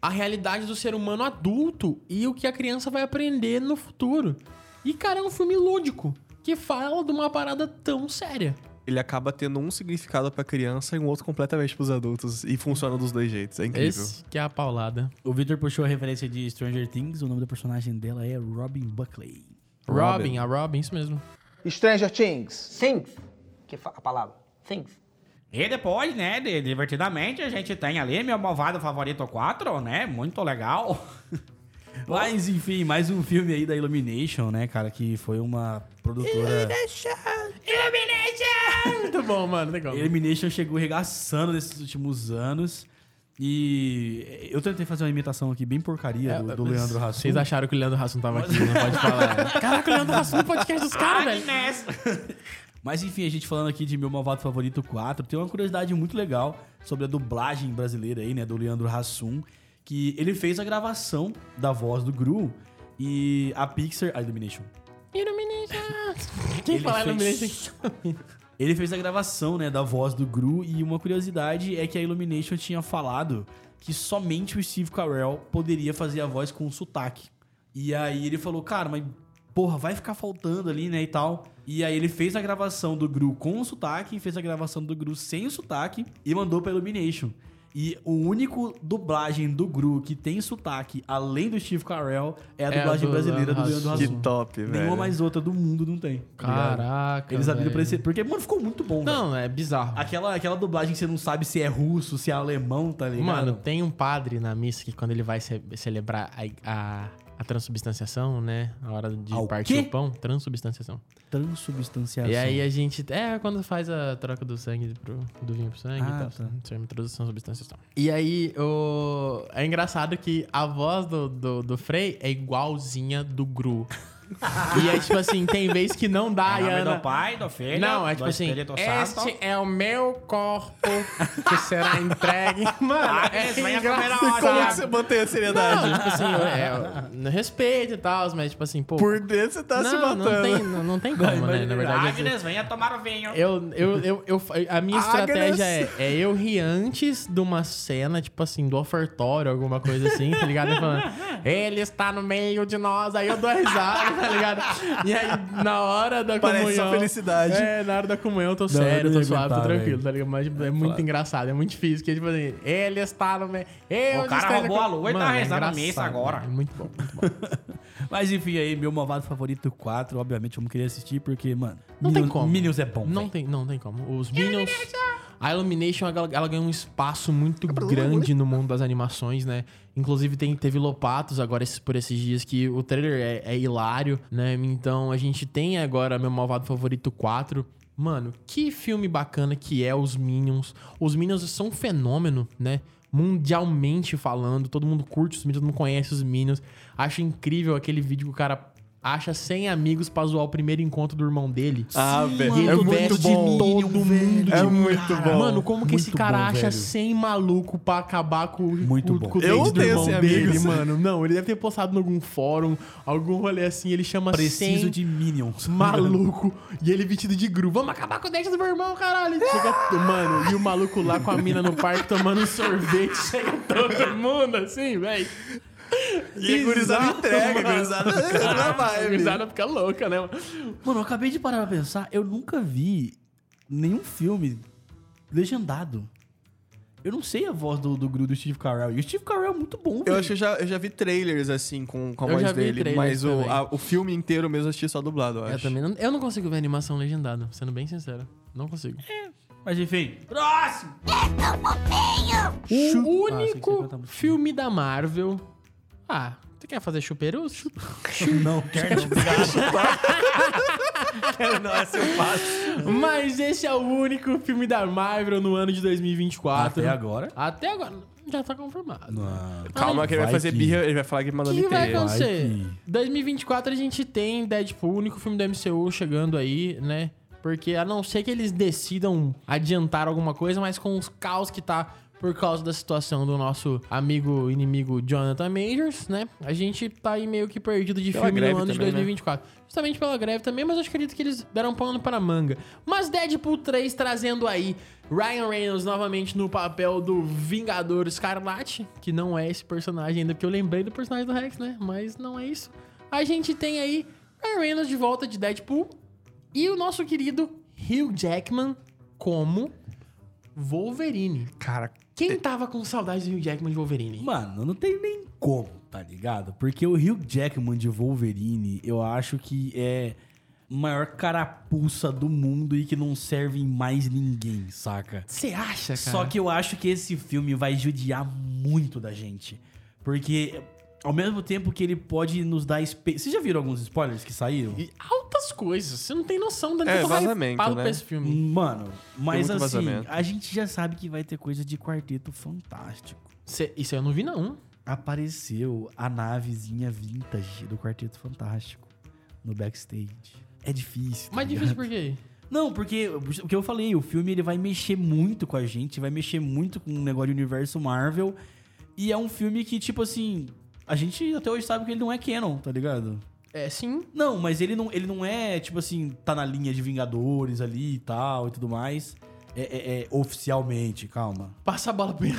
a realidade do ser humano adulto e o que a criança vai aprender no futuro. E, cara, é um filme lúdico que fala de uma parada tão séria. Ele acaba tendo um significado pra criança e um outro completamente pros adultos. E funciona dos dois jeitos. É incrível. Esse que é a paulada. O Victor puxou a referência de Stranger Things, o nome da personagem dela é Robin Buckley. Robin, a Robin, isso mesmo. Stranger Things. Things. Que a palavra. Things. E depois, né, de- divertidamente, a gente tem ali meu malvado favorito 4, né? Muito legal. Mas, enfim, mais um filme aí da Illumination, né, cara, que foi uma produtora... Muito bom, mano. Legal. Elimination chegou regaçando nesses últimos anos. E eu tentei fazer uma imitação aqui bem porcaria do, do mas Leandro Hassum. Vocês acharam que o Leandro Hassum tava aqui, não pode falar. Caraca, o Leandro Hassum no podcast dos caras, velho. Mas enfim, a gente falando aqui de Meu Malvado Favorito 4, tem uma curiosidade muito legal sobre a dublagem brasileira aí, né, do Leandro Hassum, que ele fez a gravação da voz do Gru e a Pixar... A Illumination. Illumination. Quem Ele falar fez- Illumination? Ele fez a gravação, né, da voz do Gru e uma curiosidade é que a Illumination tinha falado que somente o Steve Carell poderia fazer a voz com sotaque. E aí ele falou, cara, mas porra, vai ficar faltando ali, né, e tal. E aí ele fez a gravação do Gru com o sotaque, fez a gravação do Gru sem o sotaque e mandou pra Illumination. E o único dublagem do Gru que tem sotaque, além do Steve Carell, é a É a dublagem do brasileira do Leandro Leandro Que Hassum. top, velho. Nenhuma mais outra do mundo não tem. Caraca. Eles abriram pra esse. Porque, mano, ficou muito bom, velho. Não, é bizarro. Aquela, aquela dublagem que você não sabe se é russo, se é alemão, tá ligado? Mano, tem um padre na missa que quando ele vai ce- celebrar a, a, a transubstanciação, né? A hora de Ao partir quê? o pão, transubstanciação. transubstanciação. E aí a gente. É quando faz a troca do sangue pro, do vinho pro sangue Ah, e tal. tá. É introdução à substanciação. E aí, o... é engraçado que a voz do, do, do Frei é igualzinha do Gru. E é tipo assim, tem vez que não dá, Em e Ana... do pai, do filho, Não, é tipo assim, este é o meu corpo que será entregue. Mano, Agnes, é engraçado. Como que você mantém a seriedade? Não, tipo assim, é, no respeito e tal, mas tipo assim, pô... Por dentro você tá não, se matando. Não tem, não, não tem como, né? Na verdade, assim, Agnes, venha tomar o vinho. eu, eu, eu, eu- a minha Agnes. estratégia é, é eu rir antes de uma cena, tipo assim, do ofertório, alguma coisa assim, tá ligado? Falando, ele está no meio de nós, aí eu dou a risada, tá ligado? E aí, na hora da Parece comunhão... só felicidade. É, na hora da comunhão eu tô eu sério, não tô suave, tô tranquilo, tá ligado? Mas tipo, é muito engraçado, é muito difícil, porque tipo assim, ele está no. Eu O cara roubou com- a lua e tá Mano, é rezando missa agora. É muito bom, muito bom. Mas enfim, aí, meu malvado favorito 4, obviamente eu não queria assistir, porque, mano. Não tem Minion- como. Minions é bom. Não tem, não tem como. Os Minions. A Illumination, ela, ela ganhou um espaço muito grande no mundo das animações, né? Inclusive, tem, teve Lopatos agora esses- por esses dias que o trailer é, é hilário, né? Então, a gente tem agora meu Malvado Favorito 4. Mano, que filme bacana que é os Minions. Os Minions são um fenômeno, né? Mundialmente falando, todo mundo curte os Minions, todo mundo conhece os Minions. Acho incrível aquele vídeo que o cara acha 100 amigos pra zoar o primeiro encontro do irmão dele. Ah, E velho. ele É muito veste bom. todo mundo. É de muito cara. bom. Mano, como que esse Muito cara bom, acha velho. 100 maluco pra acabar com, Muito com, bom. com o Eu dente do tenho irmão 100 dele, amigos. mano? Não, ele deve ter postado em algum fórum, algum rolê assim, ele chama Preciso 100 de Minions. maluco e ele vestido de gru. Vamos acabar com o dente do meu irmão, caralho. Chega, mano, e o maluco lá com a mina no parque tomando um sorvete. Chega todo mundo assim, velho. E a gurizada entrega, mano. gurizada A gurizada fica louca, né? mano? Eu acabei de parar pra pensar, eu nunca vi nenhum filme legendado. Eu não sei a voz do, do Gru do Steve Carell. E o Steve Carell é muito bom, Eu velho. acho que eu já, eu já vi trailers assim com, com a Eu voz dele, mas o, a- o filme inteiro mesmo eu assisti só dublado, eu acho. Eu também não, eu não consigo ver animação legendada, sendo bem sincero. Não consigo. Mas enfim. Próximo! O Ah, sei que você único música. filme da Marvel. Ah, você quer fazer chuperus? Não, quero não, obrigado. quero não, essa eu faço. Mas esse é o único filme da Marvel no ano de 2024. Até agora? Até agora. Já tá confirmado. Calma que ele vai Vai fazer que- birra, ele vai falar que mandou que vai acontecer? que- 2024 a gente tem Deadpool, o único filme do MCU chegando aí, né? Porque a não ser que eles decidam adiantar alguma coisa, mas com os caos que tá por causa da situação do nosso amigo inimigo Jonathan Majors, né? A gente tá aí meio que perdido de Pela filme no ano de também, né? 2024. Justamente pela greve também, mas eu acredito que eles deram pano para manga. Mas Deadpool 3 trazendo aí Ryan Reynolds novamente no papel do Vingador Escarlate, que não é esse personagem ainda, porque eu lembrei do personagem do Rex, né? Mas não é isso. A gente tem aí Ryan Reynolds de volta de Deadpool e o nosso querido Hugh Jackman como Wolverine. Cara, Quem tava com saudade do Hugh Jackman de Wolverine? Mano, não tem nem como, tá ligado? Porque o Hugh Jackman de Wolverine, eu acho que é maior carapuça do mundo e que não serve em mais ninguém, saca? Você acha, cara? Só que eu acho que esse filme vai judiar muito da gente. Porque ao mesmo tempo que ele pode nos dar... Espe... Vocês já viram alguns spoilers que saíram? E altas coisas. Você não tem noção da É, vazamento, né? pra esse filme. Mano, mas assim, vazamento. a gente já sabe que vai ter coisa de quarteto fantástico. Cê- isso eu não vi, não. Apareceu a navezinha vintage do Quarteto Fantástico no backstage. É difícil. tá Mas ligado? difícil por quê? Não, porque o que eu falei, o filme ele vai mexer muito com a gente, vai mexer muito com o negócio de universo Marvel. E é um filme que, tipo assim, a gente até hoje sabe que ele não é canon, tá ligado? É, sim. Não, mas ele não, ele não é, tipo assim, tá na linha de Vingadores ali e tal e tudo mais. É, é- é oficialmente, calma. Passa a bola pra ele.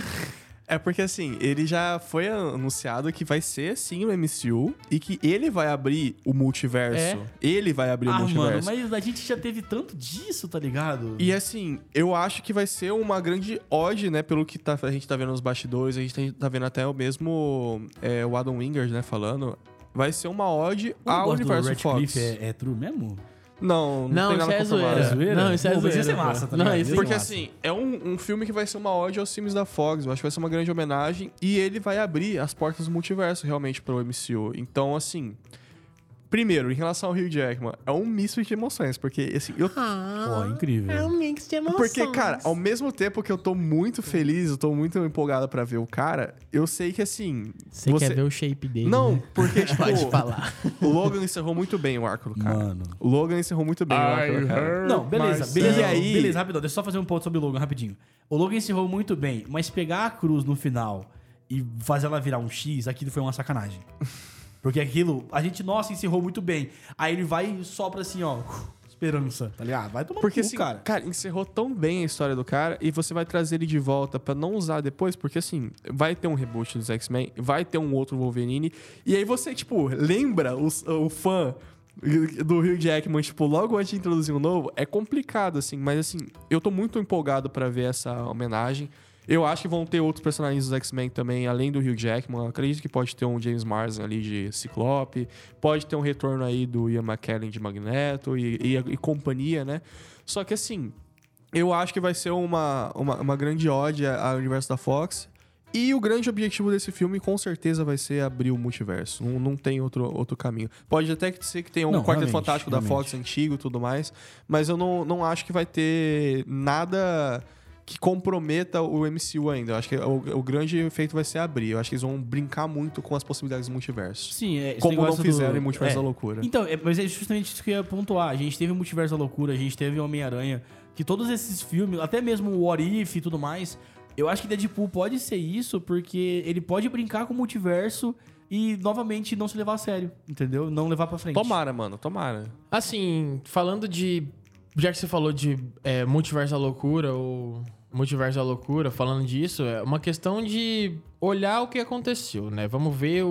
É porque assim, ele já foi anunciado que vai ser assim no MCU e que ele vai abrir o multiverso. É? Ele vai abrir o Ah, mano, multiverso. mas a gente já teve tanto disso, tá ligado? E assim, eu acho que vai ser uma grande ode, né? Pelo que tá- a gente tá vendo nos bastidores, a gente tá vendo até o mesmo é, o Adam Wingard, né, falando. Vai ser uma ode O ao negócio do universo Fox. Radcliffe É, é true mesmo? Não, não, Não, tem isso nada é zoeira. É zoeira? Não, isso é Pô, zoeira. ser pô. massa, tá Não, isso ser Porque massa. assim, é um, um filme que vai ser uma ode aos filmes da Fox. Eu acho que vai ser uma grande homenagem. E ele vai abrir as portas do multiverso, realmente, pro MCU. Então, assim, Primeiro, em relação ao Hugh Jackman, é um misto de emoções, porque assim, eu Pô, incrível. É um mix de emoções. Porque, cara, ao mesmo tempo que eu tô muito feliz, eu tô muito empolgado pra ver o cara, eu sei que assim. Você quer ver o shape dele, Não, né? porque, tipo. Pode falar. O Logan encerrou muito bem o arco do cara. Mano. O Logan encerrou muito bem o arco do cara. Não, beleza, beleza. e aí- Beleza, rapidão. Deixa eu só fazer um ponto sobre o Logan, rapidinho. O Logan encerrou muito bem, mas pegar a cruz no final e fazer ela virar um X, aquilo foi uma sacanagem. Porque aquilo, a gente, nossa, encerrou muito bem. Aí ele vai e sopra assim, ó, esperança, tá ligado? Vai tomar Porque no cu, assim, cara. cara. encerrou tão bem a história do cara e você vai trazer ele de volta pra não usar depois, porque assim, vai ter um reboot dos X-Men, vai ter um outro Wolverine, e aí você, tipo, lembra o, o fã do Hugh Jackman, tipo, logo antes de introduzir um novo, é complicado, assim, mas assim, eu tô muito empolgado pra ver essa homenagem. Eu acho que vão ter outros personagens dos X-Men também, além do Hugh Jackman. Acredito que pode ter um James Marsden ali de Ciclope. Pode ter um retorno aí do Ian McKellen de Magneto e, e, e companhia, né? Só que assim, eu acho que vai ser uma, uma, uma grande ode ao universo da Fox. E o grande objetivo desse filme, com certeza, vai ser abrir o multiverso. Não, não tem outro, outro caminho. Pode até que ser que tenha um Não, Quarteto realmente, Fantástico da realmente. Fox antigo e tudo mais. Mas eu não, não acho que vai ter nada que comprometa o MCU ainda. Eu acho que o, o grande efeito vai ser abrir. Eu acho que eles vão brincar muito com as possibilidades do multiverso. Sim, é, Como não fizeram do- em Multiverso é. da Loucura. Então, é, mas é justamente isso que eu ia pontuar. A gente teve o Multiverso da Loucura, a gente teve Homem-Aranha, que todos esses filmes, até mesmo o What If e tudo mais, eu acho que Deadpool pode ser isso porque ele pode brincar com o multiverso e novamente não se levar a sério, entendeu? Não levar pra frente. Tomara, mano, tomara. Assim, falando de. Já que você falou de é, multiverso da loucura ou multiverso da loucura, falando disso, é uma questão de olhar o que aconteceu, né? Vamos ver o,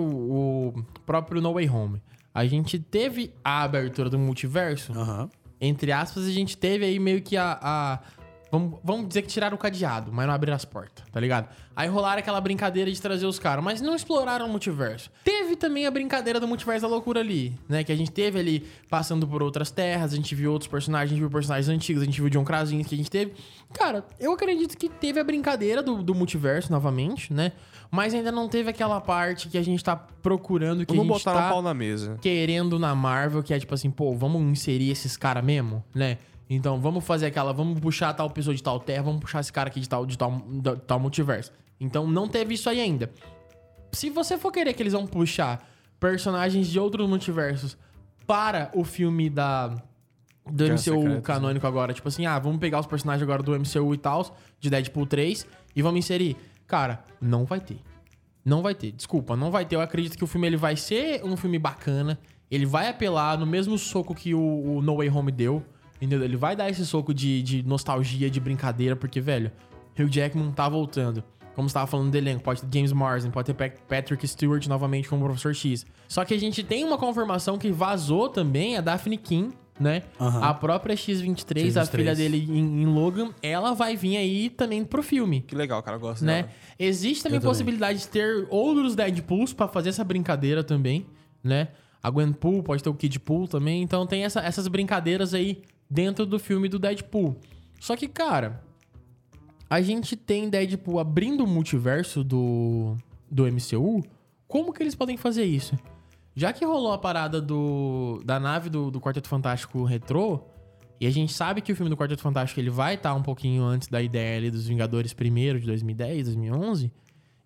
o próprio No Way Home. A gente teve a abertura do multiverso, Aham. entre aspas, a gente teve aí meio que a. a- vamos, vamos dizer que tiraram o cadeado, mas não abriram as portas, tá ligado? Aí rolaram aquela brincadeira de trazer os caras, mas não exploraram o multiverso. Teve também a brincadeira do multiverso da loucura ali, né? Que a gente teve ali passando por outras terras, a gente viu outros personagens, a gente viu personagens antigos, a gente viu John Krasinski que a gente teve. Cara, eu acredito que teve a brincadeira do, do multiverso novamente, né? Mas ainda não teve aquela parte que a gente tá procurando, que não a gente botaram tá pau na mesa. querendo na Marvel, que é tipo assim, pô, vamos inserir esses caras mesmo, né? Então, vamos fazer aquela, vamos puxar tal pessoa de tal terra, vamos puxar esse cara aqui de tal, de tal, de tal multiverso. Então, não teve isso aí ainda. Se você for querer que eles vão puxar personagens de outros multiversos para o filme da do Guerra MCU Secretas, canônico agora, tipo assim, ah, vamos pegar os personagens agora do MCU e tal, de Deadpool 3 e vamos inserir. Cara, não vai ter. Não vai ter, desculpa, não vai ter. Eu acredito que o filme ele vai ser um filme bacana. Ele vai apelar no mesmo soco que o, o No Way Home deu. Entendeu? Ele vai dar esse soco de, de nostalgia, de brincadeira, porque, velho, Hugh Jackman tá voltando. Como você tava falando do elenco, pode ter James Marsden, pode ter Pat- Patrick Stewart novamente como Professor X. Só que a gente tem uma confirmação que vazou também, a Daphne King, né? Aham. A própria X-23, a X-23. filha dele em, em Logan, ela vai vir aí também pro filme Que legal, cara, eu gosto né? dela. Existe também também. possibilidade de ter outros Deadpools pra fazer essa brincadeira também, né? A Gwenpool, pode ter o Kidpool também. Então tem essa- essas brincadeiras aí dentro do filme do Deadpool. Só que, cara, a gente tem Deadpool abrindo o multiverso do, do MCU. Como que eles podem fazer isso? Já que rolou a parada do, da nave do, do Quarteto Fantástico Retrô, e a gente sabe que o filme do Quarteto Fantástico ele vai estar um pouquinho antes da ideia ali dos Vingadores primeiro, de 2010, 2011.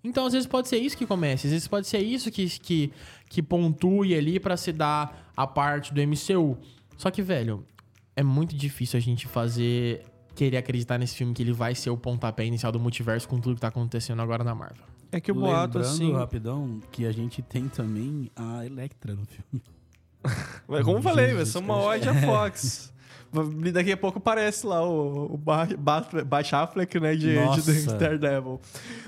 Então, às vezes pode ser isso que comece, às vezes pode ser isso que, que, que pontue ali pra se dar a parte do MCU. Só que, velho, é muito difícil a gente fazer, querer acreditar nesse filme que ele vai ser o pontapé inicial do multiverso com tudo que tá acontecendo agora na Marvel. É que o boato, Lembrando, assim. rapidão, que a gente tem também a Electra no filme. Mas como eu falei, vai ser uma ode a Fox. Daqui a pouco parece lá o, o Ba- Ba- né, de, de Nossa. Daredevil.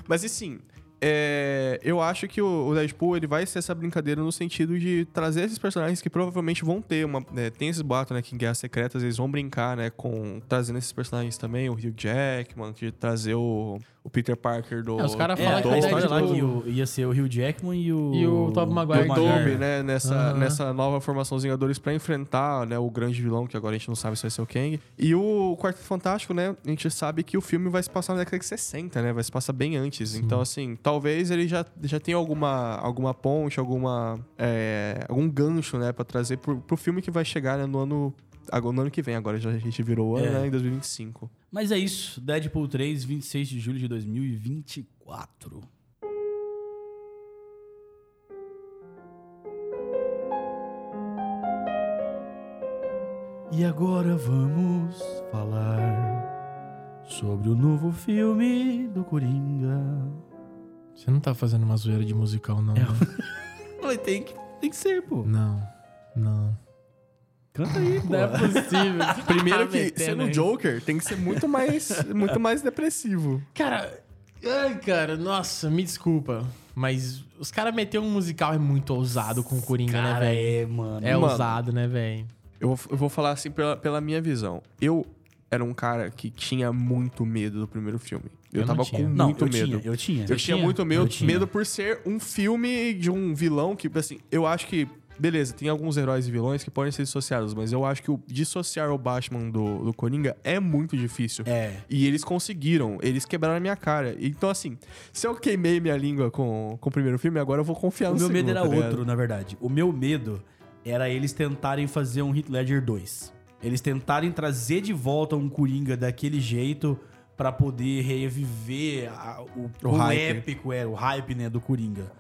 Mas assim, é, eu acho que o, o Deadpool ele vai ser essa brincadeira no sentido de trazer esses personagens que provavelmente vão ter uma. né, tem esses boatos, né, que em Guerras Secretas eles vão brincar, né, com trazendo esses personagens também, o Hugh Jackman, de trazer o, o Peter Parker do. É, os caras É, falam que a o história lá Deadpool- que o- ia ser o Hugh Jackman e o... E o Tobey Maguire. do. Dobby, né? Nessa, Aham. nessa nova formação dos Vingadores pra enfrentar né, o grande vilão, que agora a gente não sabe se vai ser o Kang. E o Quarteto Fantástico, né? A gente sabe que o filme vai se passar na década de 60, né? Vai se passar bem antes. Então, assim, talvez ele já, já tenha alguma, alguma ponte, alguma, é, algum gancho, né, pra trazer pro, pro filme que vai chegar né, no ano. No ano que vem, agora já a gente virou o ano, É. né? Em 2025. Mas é isso. Deadpool 3, 26 de julho de 2024. E agora vamos falar sobre o novo filme do Coringa. Você não tá fazendo uma zoeira de musical, não. né? Falei, tem que, tem que ser, pô. Não. Não. Canta aí, pô. Não é possível. Primeiro Tá que, metendo sendo. Joker, tem que ser muito mais, muito mais depressivo. Cara, ai, cara, nossa, me desculpa. Mas os caras meter um musical é muito ousado com o Coringa, né, Cara, velho? é, mano. É Mano. ousado, né, velho? Eu, vou- eu vou falar assim pela, pela minha visão. Eu era um cara que tinha muito medo do primeiro filme. Eu, Eu não tava tinha. com Não, muito eu medo. tinha, eu tinha. Eu Você tinha tinha? muito medo, Eu tinha. medo por ser um filme de um vilão que, assim, eu acho que. Beleza, tem alguns heróis e vilões que podem ser dissociados, mas eu acho que o dissociar o Batman do, do Coringa é muito difícil. É. E eles conseguiram, eles quebraram a minha cara. Então, assim, se eu queimei minha língua com, com o primeiro filme, agora eu vou confiar O no meu medo segundo, era tá outro, na verdade. O meu medo era eles tentarem fazer um Hit Ledger 2. Eles tentarem trazer de volta um Coringa daquele jeito pra poder reviver a- o, O o épico, é, o hype, né, do Coringa.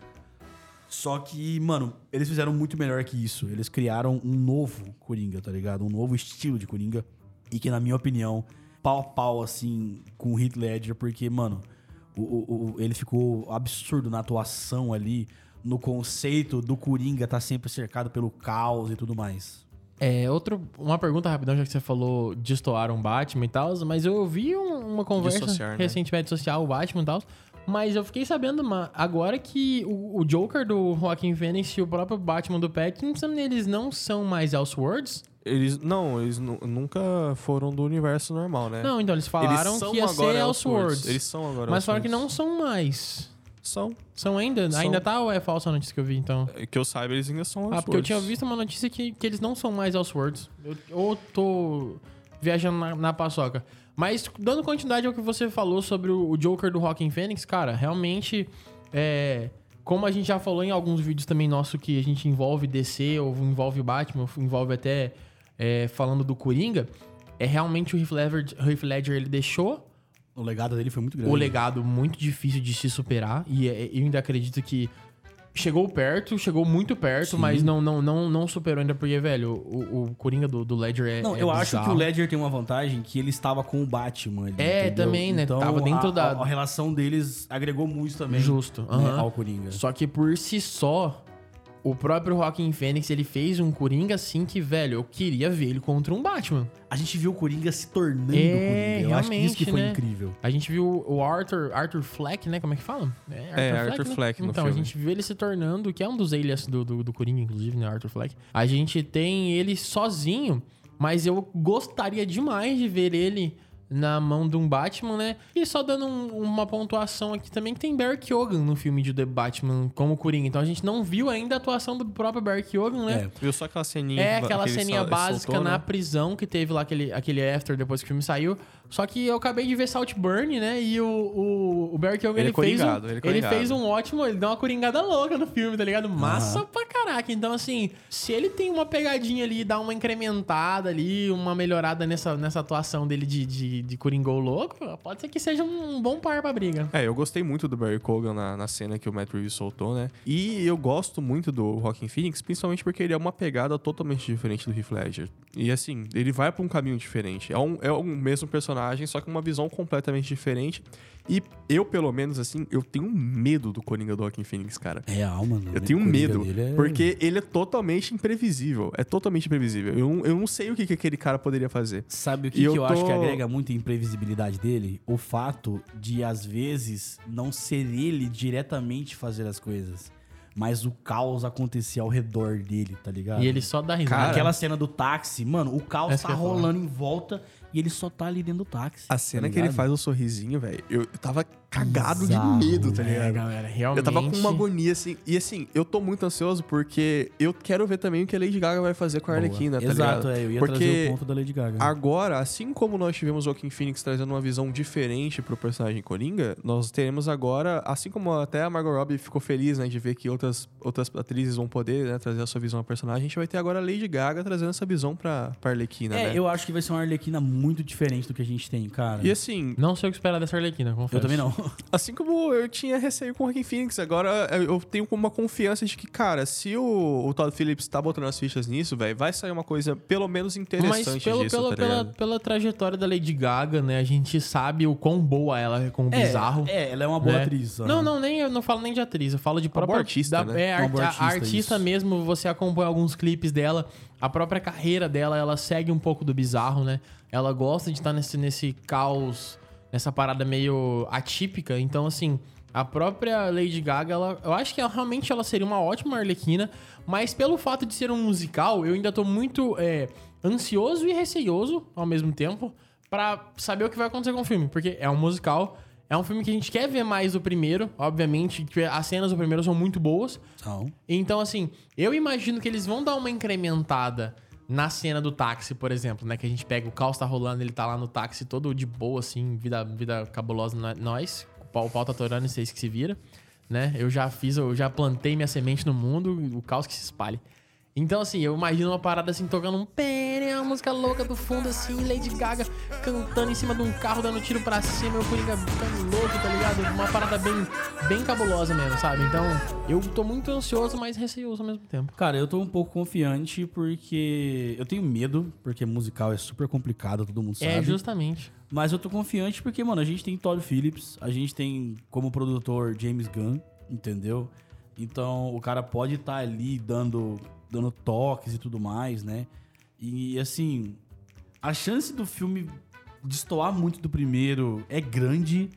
Só que, mano, eles fizeram muito melhor que isso. Eles criaram um novo Coringa, tá ligado? Um novo estilo de Coringa. E que, na minha opinião, pau a pau, assim, com o Heath Ledger, porque, mano, o, o- o- ele ficou absurdo na atuação ali, no conceito do Coringa tá sempre cercado pelo caos e tudo mais. É, outro, uma pergunta rapidão, já que você falou destoaram Batman e tal, mas eu ouvi um- uma conversa Dissociar, né? recentemente social, o Batman e tal, mas eu fiquei sabendo agora que o, o Joker do Joaquin Phoenix e o próprio Batman do Pattinson, eles não são mais Elseworlds? Eles, não, eles nu- nunca foram do universo normal, né? Não, então eles falaram são que ia ser agora Elseworlds. Eles são agora Mas falaram que não são mais. São. São ainda? São. Ainda tá ou é falsa a notícia que eu vi, então? É, Que eu saiba, eles ainda são Ah, porque eu tinha Elseworlds. visto uma notícia que, que eles não são mais Elseworlds. Eu, ou tô viajando na, na paçoca. Mas, dando continuidade ao que você falou sobre o, o Joker do Rockin' Phoenix, cara, realmente, é, como a gente já falou em alguns vídeos também nosso que a gente envolve DC, ou envolve Batman, ou envolve até é, falando do Coringa, é realmente o Heath Ledger, Heath Ledger ele deixou O legado dele foi muito grande. o legado muito difícil de se superar. E é- eu ainda acredito que chegou perto, chegou muito perto, Sim. mas não, não, não, não superou ainda, porque, velho, o, o Coringa do, do Ledger é. Não, é eu acho que bizarro. o Ledger tem uma vantagem que ele estava com o Batman. ali, É, entendeu? também, né? Então, Tava dentro a, da- A, a relação deles agregou muito também. Justo. né, aham. ao Coringa. Só que por si só, o próprio Joaquin Phoenix, ele fez um Coringa assim que, velho, eu queria ver ele contra um Batman. A gente viu o Coringa se tornando É, Coringa. Eu acho que isso que foi né? incrível. A gente viu o Arthur, Arthur Fleck, né? Como é que fala? É, Arthur Fleck no Então, filme. a gente viu ele se tornando, que é um dos alias do, do, do Coringa, inclusive, né? Arthur Fleck. A gente tem ele sozinho, mas eu gostaria demais de ver ele na mão de um Batman, né? E só dando um- uma pontuação aqui também, que tem Barry Keoghan no filme de The Batman como Coringa. Então a gente não viu ainda a atuação do próprio Barry Keoghan, né? É. Viu só aquela ceninha? É, que- aquela ceninha sol- básica soltou, na né? prisão que teve lá aquele, aquele after depois que o filme saiu. Só que eu acabei de ver Saltburn, né? E o, o, o Barry Keoghan, Ele ele, é fez um, ele é ele fez um ótimo... Ele deu uma coringada louca no filme, tá ligado? Massa pra caraca. Então, assim, se ele tem uma pegadinha ali, dá uma incrementada ali, uma melhorada nessa, nessa atuação dele de, de, de coringou louco, pode ser que seja um bom par pra briga. É, eu gostei muito do Barry Cogan na, na cena que o Matt Reeves soltou, né? E eu gosto muito do Joaquin Phoenix, principalmente porque ele é uma pegada totalmente diferente do Heath Ledger. E assim, ele vai pra um caminho diferente. É, um, é o mesmo personagem, só que uma visão completamente diferente. E eu, pelo menos, assim, eu tenho medo do Coringa do Joaquin Phoenix, cara. Real, mano. Eu tenho medo, é- porque ele é totalmente imprevisível. É totalmente imprevisível. Eu, não- eu não sei o que, que aquele cara poderia fazer. Sabe o que, que eu eu, acho tô- que agrega muito a imprevisibilidade dele? O fato de, às vezes, não ser ele diretamente fazer as coisas, mas o caos acontecer ao redor dele, tá ligado? E ele só dá risada. Cara, Aquela cena do táxi, mano, o caos Essa tá rolando em volta e ele só tá ali dentro do táxi. A tá cena que ele faz o sorrisinho, velho, eu tava cagado Bizarro, de medo, tá É, ligado? galera, realmente. Eu tava com uma agonia, assim. E assim, eu tô muito ansioso porque eu quero ver também o que a Lady Gaga vai fazer com a Arlequina, tá Exato, ligado? é, eu ia porque trazer o ponto da Lady Gaga. agora, assim como nós tivemos o Joaquin Phoenix trazendo uma visão diferente pro personagem Coringa, nós teremos agora, assim como até a Margot Robbie ficou feliz, né, de ver que outras, outras atrizes vão poder né, trazer a sua visão ao personagem, a gente vai ter agora a Lady Gaga trazendo essa visão pra, pra Arlequina, É, né? eu acho que vai ser uma Arlequina muito diferente do que a gente tem, cara. E assim, Não sei o que esperar dessa Arlequina, confesso. eu também não. Assim como eu tinha receio com o Joaquin Phoenix, agora eu tenho uma confiança de que, cara, se o, o Todd Phillips tá botando as fichas nisso, velho, vai sair uma coisa pelo menos interessante Mas pelo, disso, pela, tá pela, pela trajetória da Lady Gaga, né? A gente sabe o quão boa ela é com o bizarro. É, ela é uma boa né? atriz. Não, não, nem, eu não falo nem de atriz, eu falo de própria... boa artista, da- né? É, Uma art- artista, a artista isso. mesmo, você acompanha alguns clipes dela, a própria carreira dela, ela segue um pouco do bizarro, né? Ela gosta de estar nesse, nesse caos, nessa parada meio atípica, então assim... A própria Lady Gaga, ela, eu acho que ela, realmente ela seria uma ótima Arlequina, mas pelo fato de ser um musical, eu ainda tô muito é, ansioso e receioso ao mesmo tempo pra saber o que vai acontecer com o filme, porque é um musical, é um filme que a gente quer ver mais do primeiro, obviamente, que as cenas do primeiro são muito boas. Então, assim, eu imagino que eles vão dar uma incrementada na cena do táxi, por exemplo, né? Que a gente pega o caos tá rolando, ele tá lá no táxi todo de boa, assim, vida, vida cabulosa, nó- nós. O pau, o pau tá torando e vocês que se vira, né? Eu já fiz, eu já plantei minha semente no mundo, o caos que se espalhe. Então, assim, eu imagino uma parada assim, tocando um pene, uma música louca do fundo, assim, Lady Gaga cantando em cima de um carro, dando tiro pra cima, e o Coringa ficando louco, tá ligado? Uma parada bem, bem cabulosa mesmo, sabe? Então, eu tô muito ansioso, mas receoso ao mesmo tempo. Cara, eu tô um pouco confiante porque eu tenho medo, porque musical é super complicado, todo mundo sabe. É, justamente. Mas eu tô confiante porque, mano, a gente tem Todd Phillips, a gente tem como produtor James Gunn, entendeu? Então o cara pode estar ali dando, dando toques e tudo mais, né? E assim, a chance do filme destoar muito do primeiro é grande,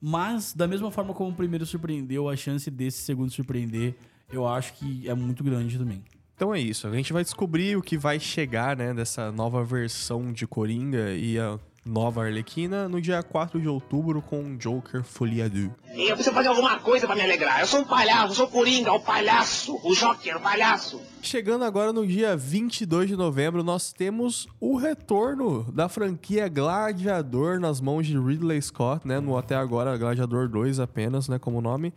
mas da mesma forma como o primeiro surpreendeu, a chance desse segundo surpreender, eu acho que é muito grande também. Então é isso, a gente vai descobrir o que vai chegar, né, dessa nova versão de Coringa e a nova Arlequina no dia 4 de outubro com Joker Folia 2. E eu preciso fazer alguma coisa pra me alegrar. Eu sou um palhaço, eu sou o Coringa, o palhaço, o Joker, o palhaço. Chegando agora no dia 22 de novembro, nós temos o retorno da franquia Gladiador nas mãos de Ridley Scott, né? No até agora Gladiador 2 apenas, né, como nome,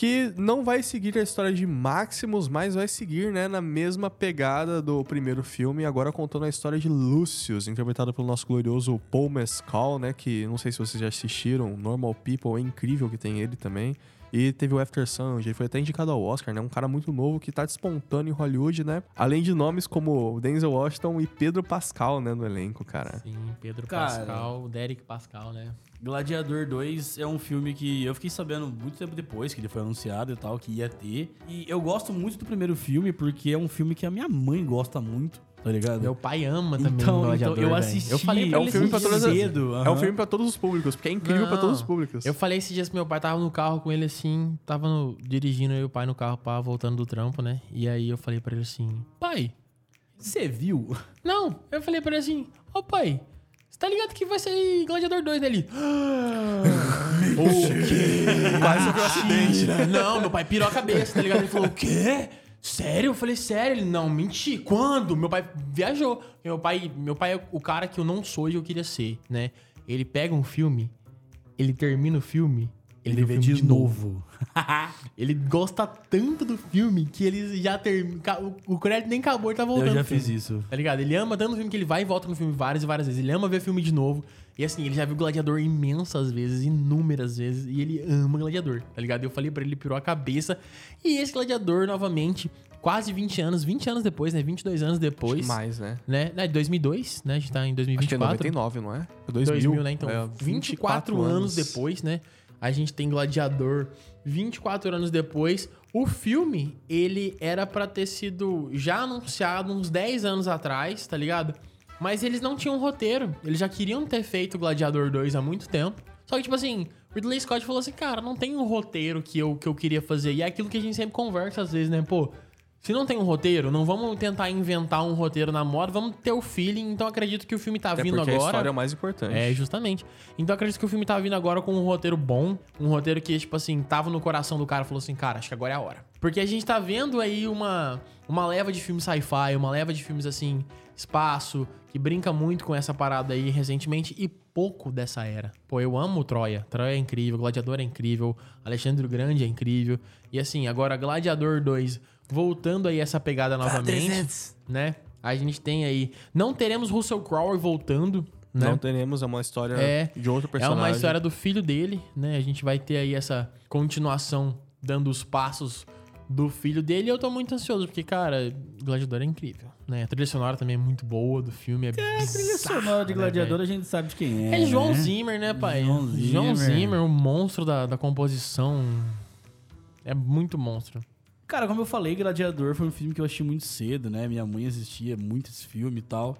que não vai seguir a história de Maximus, mas vai seguir, né, na mesma pegada do primeiro filme, agora contando a história de Lucius, interpretado pelo nosso glorioso Paul Mescal, né, que não sei se vocês já assistiram, Normal People, é incrível que tem ele também. E teve o After Sun, ele foi até indicado ao Oscar, né? Um cara muito novo que tá despontando em Hollywood, né? Além de nomes como Denzel Washington e Pedro Pascal, né, no elenco, cara. Sim, Pedro Cara. Pascal, Derek Pascal, né? Gladiador 2 é um filme que eu fiquei sabendo muito tempo depois que ele foi anunciado e tal, que ia ter. E eu gosto muito do primeiro filme porque é um filme que a minha mãe gosta muito, tá ligado? Meu pai ama também Então, o Gladiador, então eu assisti. Eu falei pra É um filme pra todas as... cedo, É um filme pra todos os públicos, porque é incrível pra Não. todos os públicos. Eu falei esses dias que meu pai tava no carro com ele assim, tava no- dirigindo e o pai no carro, pá, voltando do trampo, né? E aí eu falei pra ele assim, pai, Você viu? não, eu falei pra ele assim, ô pai, você tá ligado que vai sair Gladiador 2 dele? o quê? Quase um acidente. Não, meu pai pirou a cabeça, tá ligado? Ele falou, o quê? Sério? Eu falei, sério? Ele, não, menti. Quando? Meu pai viajou. Meu pai, meu pai é o cara que eu não sou e eu queria ser, né? Ele pega um filme, ele termina o filme, ele, vê o filme de novo. ele gosta tanto do filme que ele já termina. O crédito nem acabou, ele tá voltando. Eu já fiz isso. Tá ligado? Ele ama tanto o filme que ele vai e volta no filme várias e várias vezes. Ele ama ver filme de novo. E assim, ele já viu Gladiador imensas vezes, inúmeras vezes. E ele ama Gladiador, tá ligado? Eu falei pra ele, ele pirou a cabeça. E esse Gladiador, novamente, quase 20 anos, 20 anos depois, né? 22 anos depois. Mais, né? Né? né? 2002, né? A gente tá em Acho que é 2024. 99, não é? É 2000, 2000, né? Então, É, 24, anos depois, né? A gente tem Gladiador 24 anos depois. O filme, ele era pra ter sido já anunciado uns 10 anos atrás, tá ligado? Mas eles não tinham roteiro. Eles já queriam ter feito Gladiador 2 há muito tempo. Só que, tipo assim, Ridley Scott falou assim, cara, não tem um roteiro que eu, que eu queria fazer. E é aquilo que a gente sempre conversa às vezes, né? Pô, Se não tem um roteiro, não vamos tentar inventar um roteiro na moda, vamos ter o feeling. Então acredito que o filme tá Até vindo porque a agora. história é o mais importante. É, justamente. Então acredito que o filme tá vindo agora com um roteiro bom, um roteiro que, tipo assim, tava no coração do cara e falou assim, cara, acho que agora é a hora. Porque a gente tá vendo aí uma, uma leva de filmes sci-fi, uma leva de filmes assim, espaço, que brinca muito com essa parada aí recentemente e pouco dessa era. Pô, eu amo Troia. Troia é incrível, Gladiador é incrível, Alexandre o Grande é incrível. E assim, agora Gladiador 2, voltando aí essa pegada novamente, né? A gente tem aí. Não teremos Russell Crowe voltando, né? Não teremos, é uma história É, de outro É personagem. uma história do filho dele, né? A gente vai ter aí essa continuação dando os passos do filho dele. E eu tô muito ansioso, porque, cara, Gladiador é incrível, né? A trilha sonora também é muito boa do filme. É, É, a trilha sonora de Gladiador a gente sabe de quem é. É João né? Zimmer, né, pai? João João Zimmer. Zimmer, o monstro da, da composição. É muito monstro. Cara, como eu falei, Gladiador foi um filme que eu assisti muito cedo, né? Minha mãe assistia muito esse filme e tal.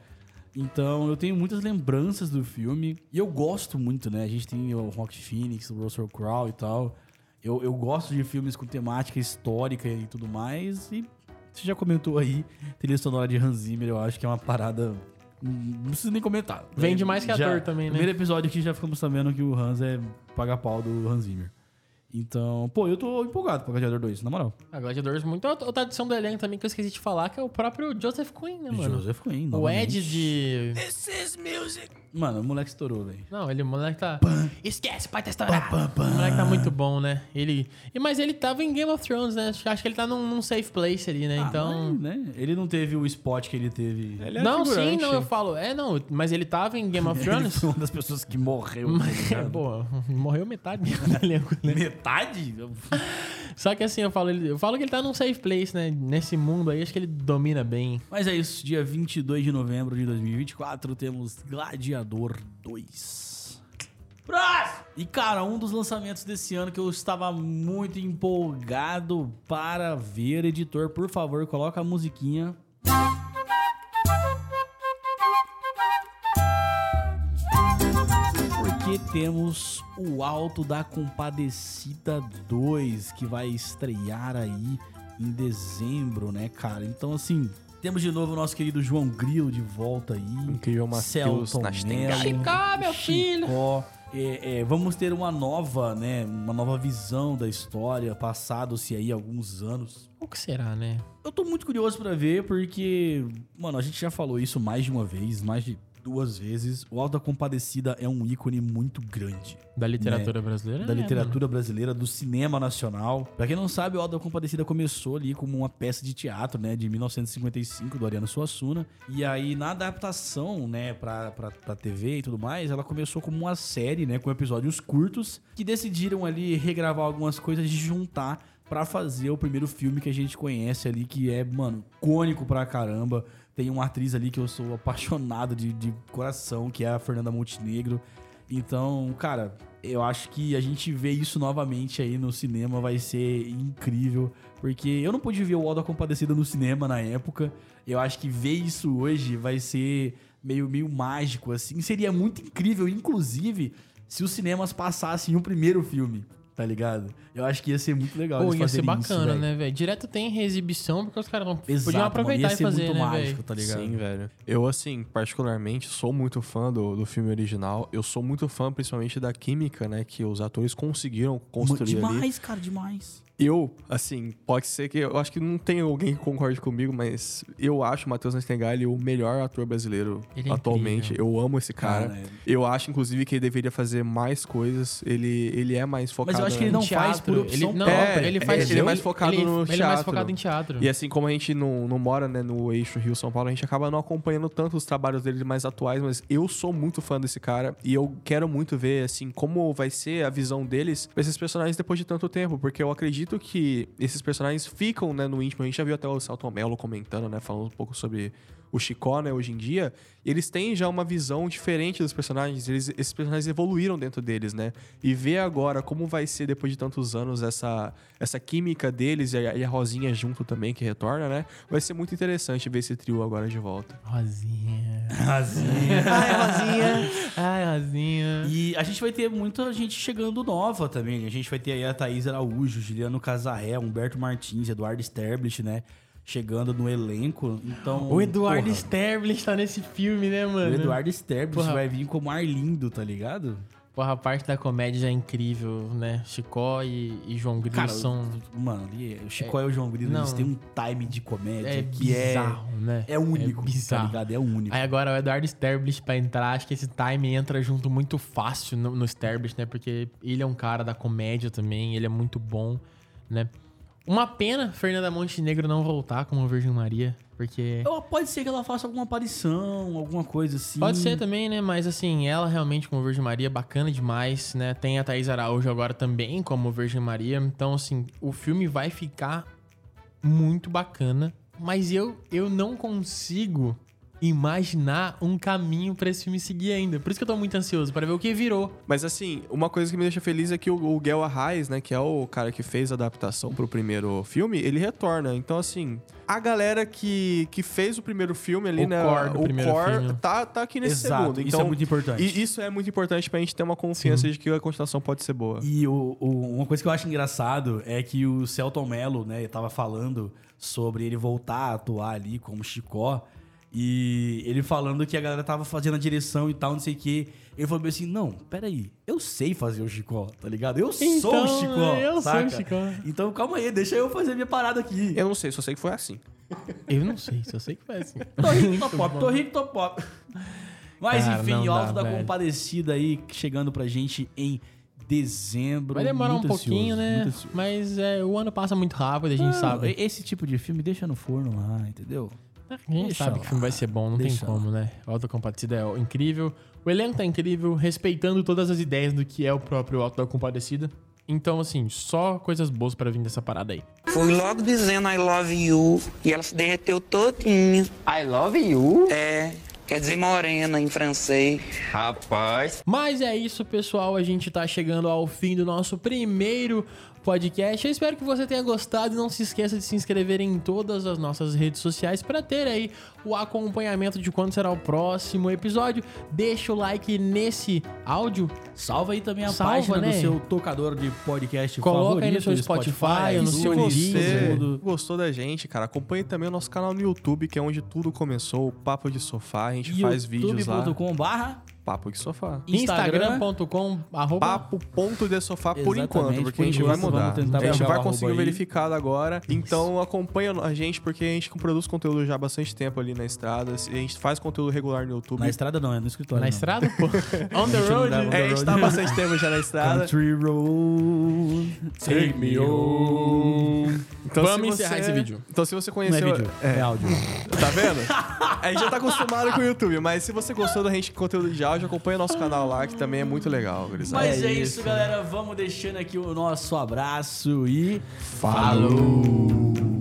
Então eu tenho muitas lembranças do filme. E eu gosto muito, né? A gente tem o Rock Phoenix, o Russell Crowe e tal. Eu, eu gosto de filmes com temática histórica e tudo mais. E você já comentou aí, trilha sonora de Hans Zimmer, eu acho que é uma parada. hum, Não preciso nem comentar. Vende mais que Já- ator também, né? Primeiro episódio aqui já ficamos sabendo que o Hans é paga-pau do Hans Zimmer. Então, pô, eu tô empolgado pro Gladiador 2, na moral. A Gladiador muito. Outra adição do elenco também que eu esqueci de falar, que é o próprio Joseph Quinn, né, mano? Joseph Quinn, O novamente. Ed de. Mano, o moleque estourou, velho. Não, ele, o moleque tá. Esquece, pai tá estourado. O moleque tá muito bom, né? Ele. e- Mas ele tava em Game of Thrones, né? Acho acho que ele tá num, num safe place ali, né? então. Mas, né? Ele não teve o spot que ele teve. Ele é não, sim, figurante. não, eu falo. É, não, mas ele tava em Game of Ele Thrones. foi uma das pessoas que morreu. tá Mas, pô, morreu metade do elenco, né? Metade? Só que assim, eu falo, eu falo que ele tá num safe place, né? Nesse mundo aí, acho que ele domina bem. Mas é isso, dia 22 de novembro de 2024 temos Gladiador 2. Próximo! E cara, um dos lançamentos desse ano que eu estava muito empolgado para ver, editor, por favor, coloca a musiquinha. Porque temos o Alto da Compadecida 2, que vai estrear aí em dezembro, né, cara? Então, assim, temos de novo o nosso querido João Grilo de volta aí. Incrível Matheus Nastengali. Mello, Chicó, meu filho! Chicó. É, é, vamos ter uma nova, né, uma nova visão da história, passados-se aí alguns anos. O que será, né? Eu tô muito curioso pra ver, porque, mano, a gente já falou isso mais de uma vez, mais de duas vezes. O Alto da Compadecida é um ícone muito grande. Da literatura brasileira? Da É, literatura brasileira, do cinema nacional. Pra quem não sabe, o Alto da Compadecida começou ali como uma peça de teatro, né, de 1955, do Ariano Suassuna. E aí, na adaptação, né, pra, pra, pra TV e tudo mais, ela começou como uma série, né, com episódios curtos, que decidiram ali regravar algumas coisas e juntar pra fazer o primeiro filme que a gente conhece ali, que é, mano, cônico pra caramba. Tem uma atriz ali que eu sou apaixonado de, de coração, que é a Fernanda Montenegro. Então, cara, eu acho que a gente ver isso novamente aí no cinema vai ser incrível. Porque eu não pude ver o Alda Compadecida no cinema na época. Eu acho que ver isso hoje vai ser meio, meio mágico, assim. Seria muito incrível, inclusive, se os cinemas passassem o primeiro filme, tá ligado? Eu acho que ia ser muito legal. Pô, eles ia ser isso, bacana, velho. né, velho? Direto tem reexibição, porque os caras não Exato, podiam mano, aproveitar ia e ser fazer, muito né, mágico, velho? tá ligado? Sim, velho. Eu, assim, particularmente, sou muito fã do, do filme original. Eu sou muito fã, principalmente, da química, né? Que os atores conseguiram construir ali. demais, cara, demais. Eu, assim, pode ser que... Eu acho que não tem alguém que concorde comigo, mas eu acho o Matheus Nastengali o melhor ator brasileiro Ele é atualmente. Eu amo esse cara. Cara, é. Eu acho, inclusive, que ele deveria fazer mais coisas. Ele, ele é mais focado... Mas eu acho que ele não faz por Teatro, opção ele, não, própria. ele faz É, ele é mais focado ele, no Ele é mais teatro. focado em teatro. E assim como a gente não, não mora né, no eixo Rio-São Paulo, a gente acaba não acompanhando tanto os trabalhos dele mais atuais, mas eu sou muito fã desse cara e eu quero muito ver, assim, como vai ser a visão deles pra esses personagens depois de tanto tempo, porque eu acredito que esses personagens ficam, né, no íntimo. A gente já viu até o Salton Mello comentando, né, falando um pouco sobre o Chicó, né, hoje em dia, eles têm já uma visão diferente dos personagens, eles, esses personagens evoluíram dentro deles, né? E ver agora como vai ser depois de tantos anos essa, essa química deles e a, e a Rosinha junto também, que retorna, né? Vai ser muito interessante ver esse trio agora de volta. Rosinha. Razinha. Ai, Rosinha. Ai, Rosinha. E a gente vai ter muita gente chegando nova também. A gente vai ter aí a Thaís Araújo, Juliano Casarré, Humberto Martins, Eduardo Sterblich, né? Chegando no elenco. Então, O Eduardo porra, Sterblich tá nesse filme, né, o mano? Eduardo Sterblich Porra. vai vir como Arlindo, tá ligado? Porra, a parte da comédia é incrível, né? Chicó e, e João Grilo Cara, são... Mano, ali, o Chico e o João Grilo, não. eles têm um time de comédia É que é, bizarro, né? é único, É bizarro. tá ligado? É único. Aí agora o Eduardo Sterblich pra entrar, acho que esse time entra junto muito fácil no, no Sterblich, né? Porque ele é um cara da comédia também, ele é muito bom, né? Uma pena Fernanda Montenegro não voltar como Virgem Maria, porque... Ou pode ser que ela faça alguma aparição, alguma coisa assim. Pode ser também, né? Mas assim, ela realmente como Virgem Maria, bacana demais, né? Tem a Thaís Araújo agora também como Virgem Maria. Então, assim, o filme vai ficar muito bacana. Mas eu, eu não consigo imaginar um caminho pra esse filme seguir ainda. Por isso que eu tô muito ansioso, pra ver o que virou. Mas assim, uma coisa que me deixa feliz é que o, o Gel Arraes, né, que é o cara que fez a adaptação pro primeiro filme, ele retorna. Então, assim, a galera que, que fez o primeiro filme ali, O né, core o primeiro core filme. tá, tá aqui nesse Exato, segundo. isso Então, é muito importante. E isso é muito importante pra gente ter uma confiança de que a continuação pode ser boa. E o, o- uma coisa que eu acho engraçado é que o Celton Mello, né, tava falando sobre ele voltar a atuar ali como Chicó. E ele falando que a galera tava fazendo a direção e tal, não sei o quê. Ele falou assim: não, peraí, eu sei fazer o Chicó, tá ligado? Eu sou Então, o Chicó. eu sou o saca? Chicó. Então calma aí, deixa eu fazer minha parada aqui. Eu não sei, só sei que foi assim. Eu não sei, só sei que foi assim. Tô rico, tô pop, tô rico, tô pop. Mas Cara, enfim, o Alto dá, da velho. Compadecida aí, chegando pra gente em dezembro. Vai demorar um pouquinho, ansioso, né? ansioso. Mas é, o ano passa muito rápido, a gente Não, sabe. Esse tipo de filme deixa no forno lá, entendeu? A gente Deixa sabe lá. que o filme vai ser bom, não Deixa tem como, né? Auto da Compadecida é incrível. O elenco tá incrível, respeitando todas as ideias do que é o próprio Auto da Compadecida. Então, assim, só coisas boas pra vir dessa parada aí. Fui logo dizendo I love you e ela se derreteu todinha. I love you. É, quer dizer morena em francês. Rapaz. Mas é isso, pessoal. A gente tá chegando ao fim do nosso primeiro podcast. Eu espero que você tenha gostado e não se esqueça de se inscrever em todas as nossas redes sociais para ter aí o acompanhamento de quando será o próximo episódio. Deixa o like nesse áudio. Salva aí também a Salva, página né? do seu tocador de podcast Coloca aí favorito. no seu Spotify, no Se seu você gostou da gente, cara, acompanhe também o nosso canal no YouTube, que é onde tudo começou, o Papo de Sofá. A gente faz vídeos lá. youtube.com barra Papo de Sofá. Instagram. Instagram.com arroba Papo ponto de sofá por enquanto, porque por a gente vai mudar. A gente vai conseguir aí. verificado agora. Então acompanha a gente, porque a gente produz conteúdo já há bastante tempo ali na estrada. A gente faz conteúdo regular no YouTube. Na estrada não, é no escritório. na não. estrada, pô. On the road. É, a gente tá há bastante tempo já na estrada. Country Road. Take me home. Então, Vamos encerrar você- esse vídeo. Então, se você Não é conheceu. vídeo, é, áudio. Tá vendo? A gente já tá acostumado com o YouTube, mas se você gostou da gente conteúdo de áudio, acompanha nosso canal lá, que também é muito legal, gurizada. Mas é, É isso, isso. galera. Vamos deixando aqui o nosso abraço e Falou!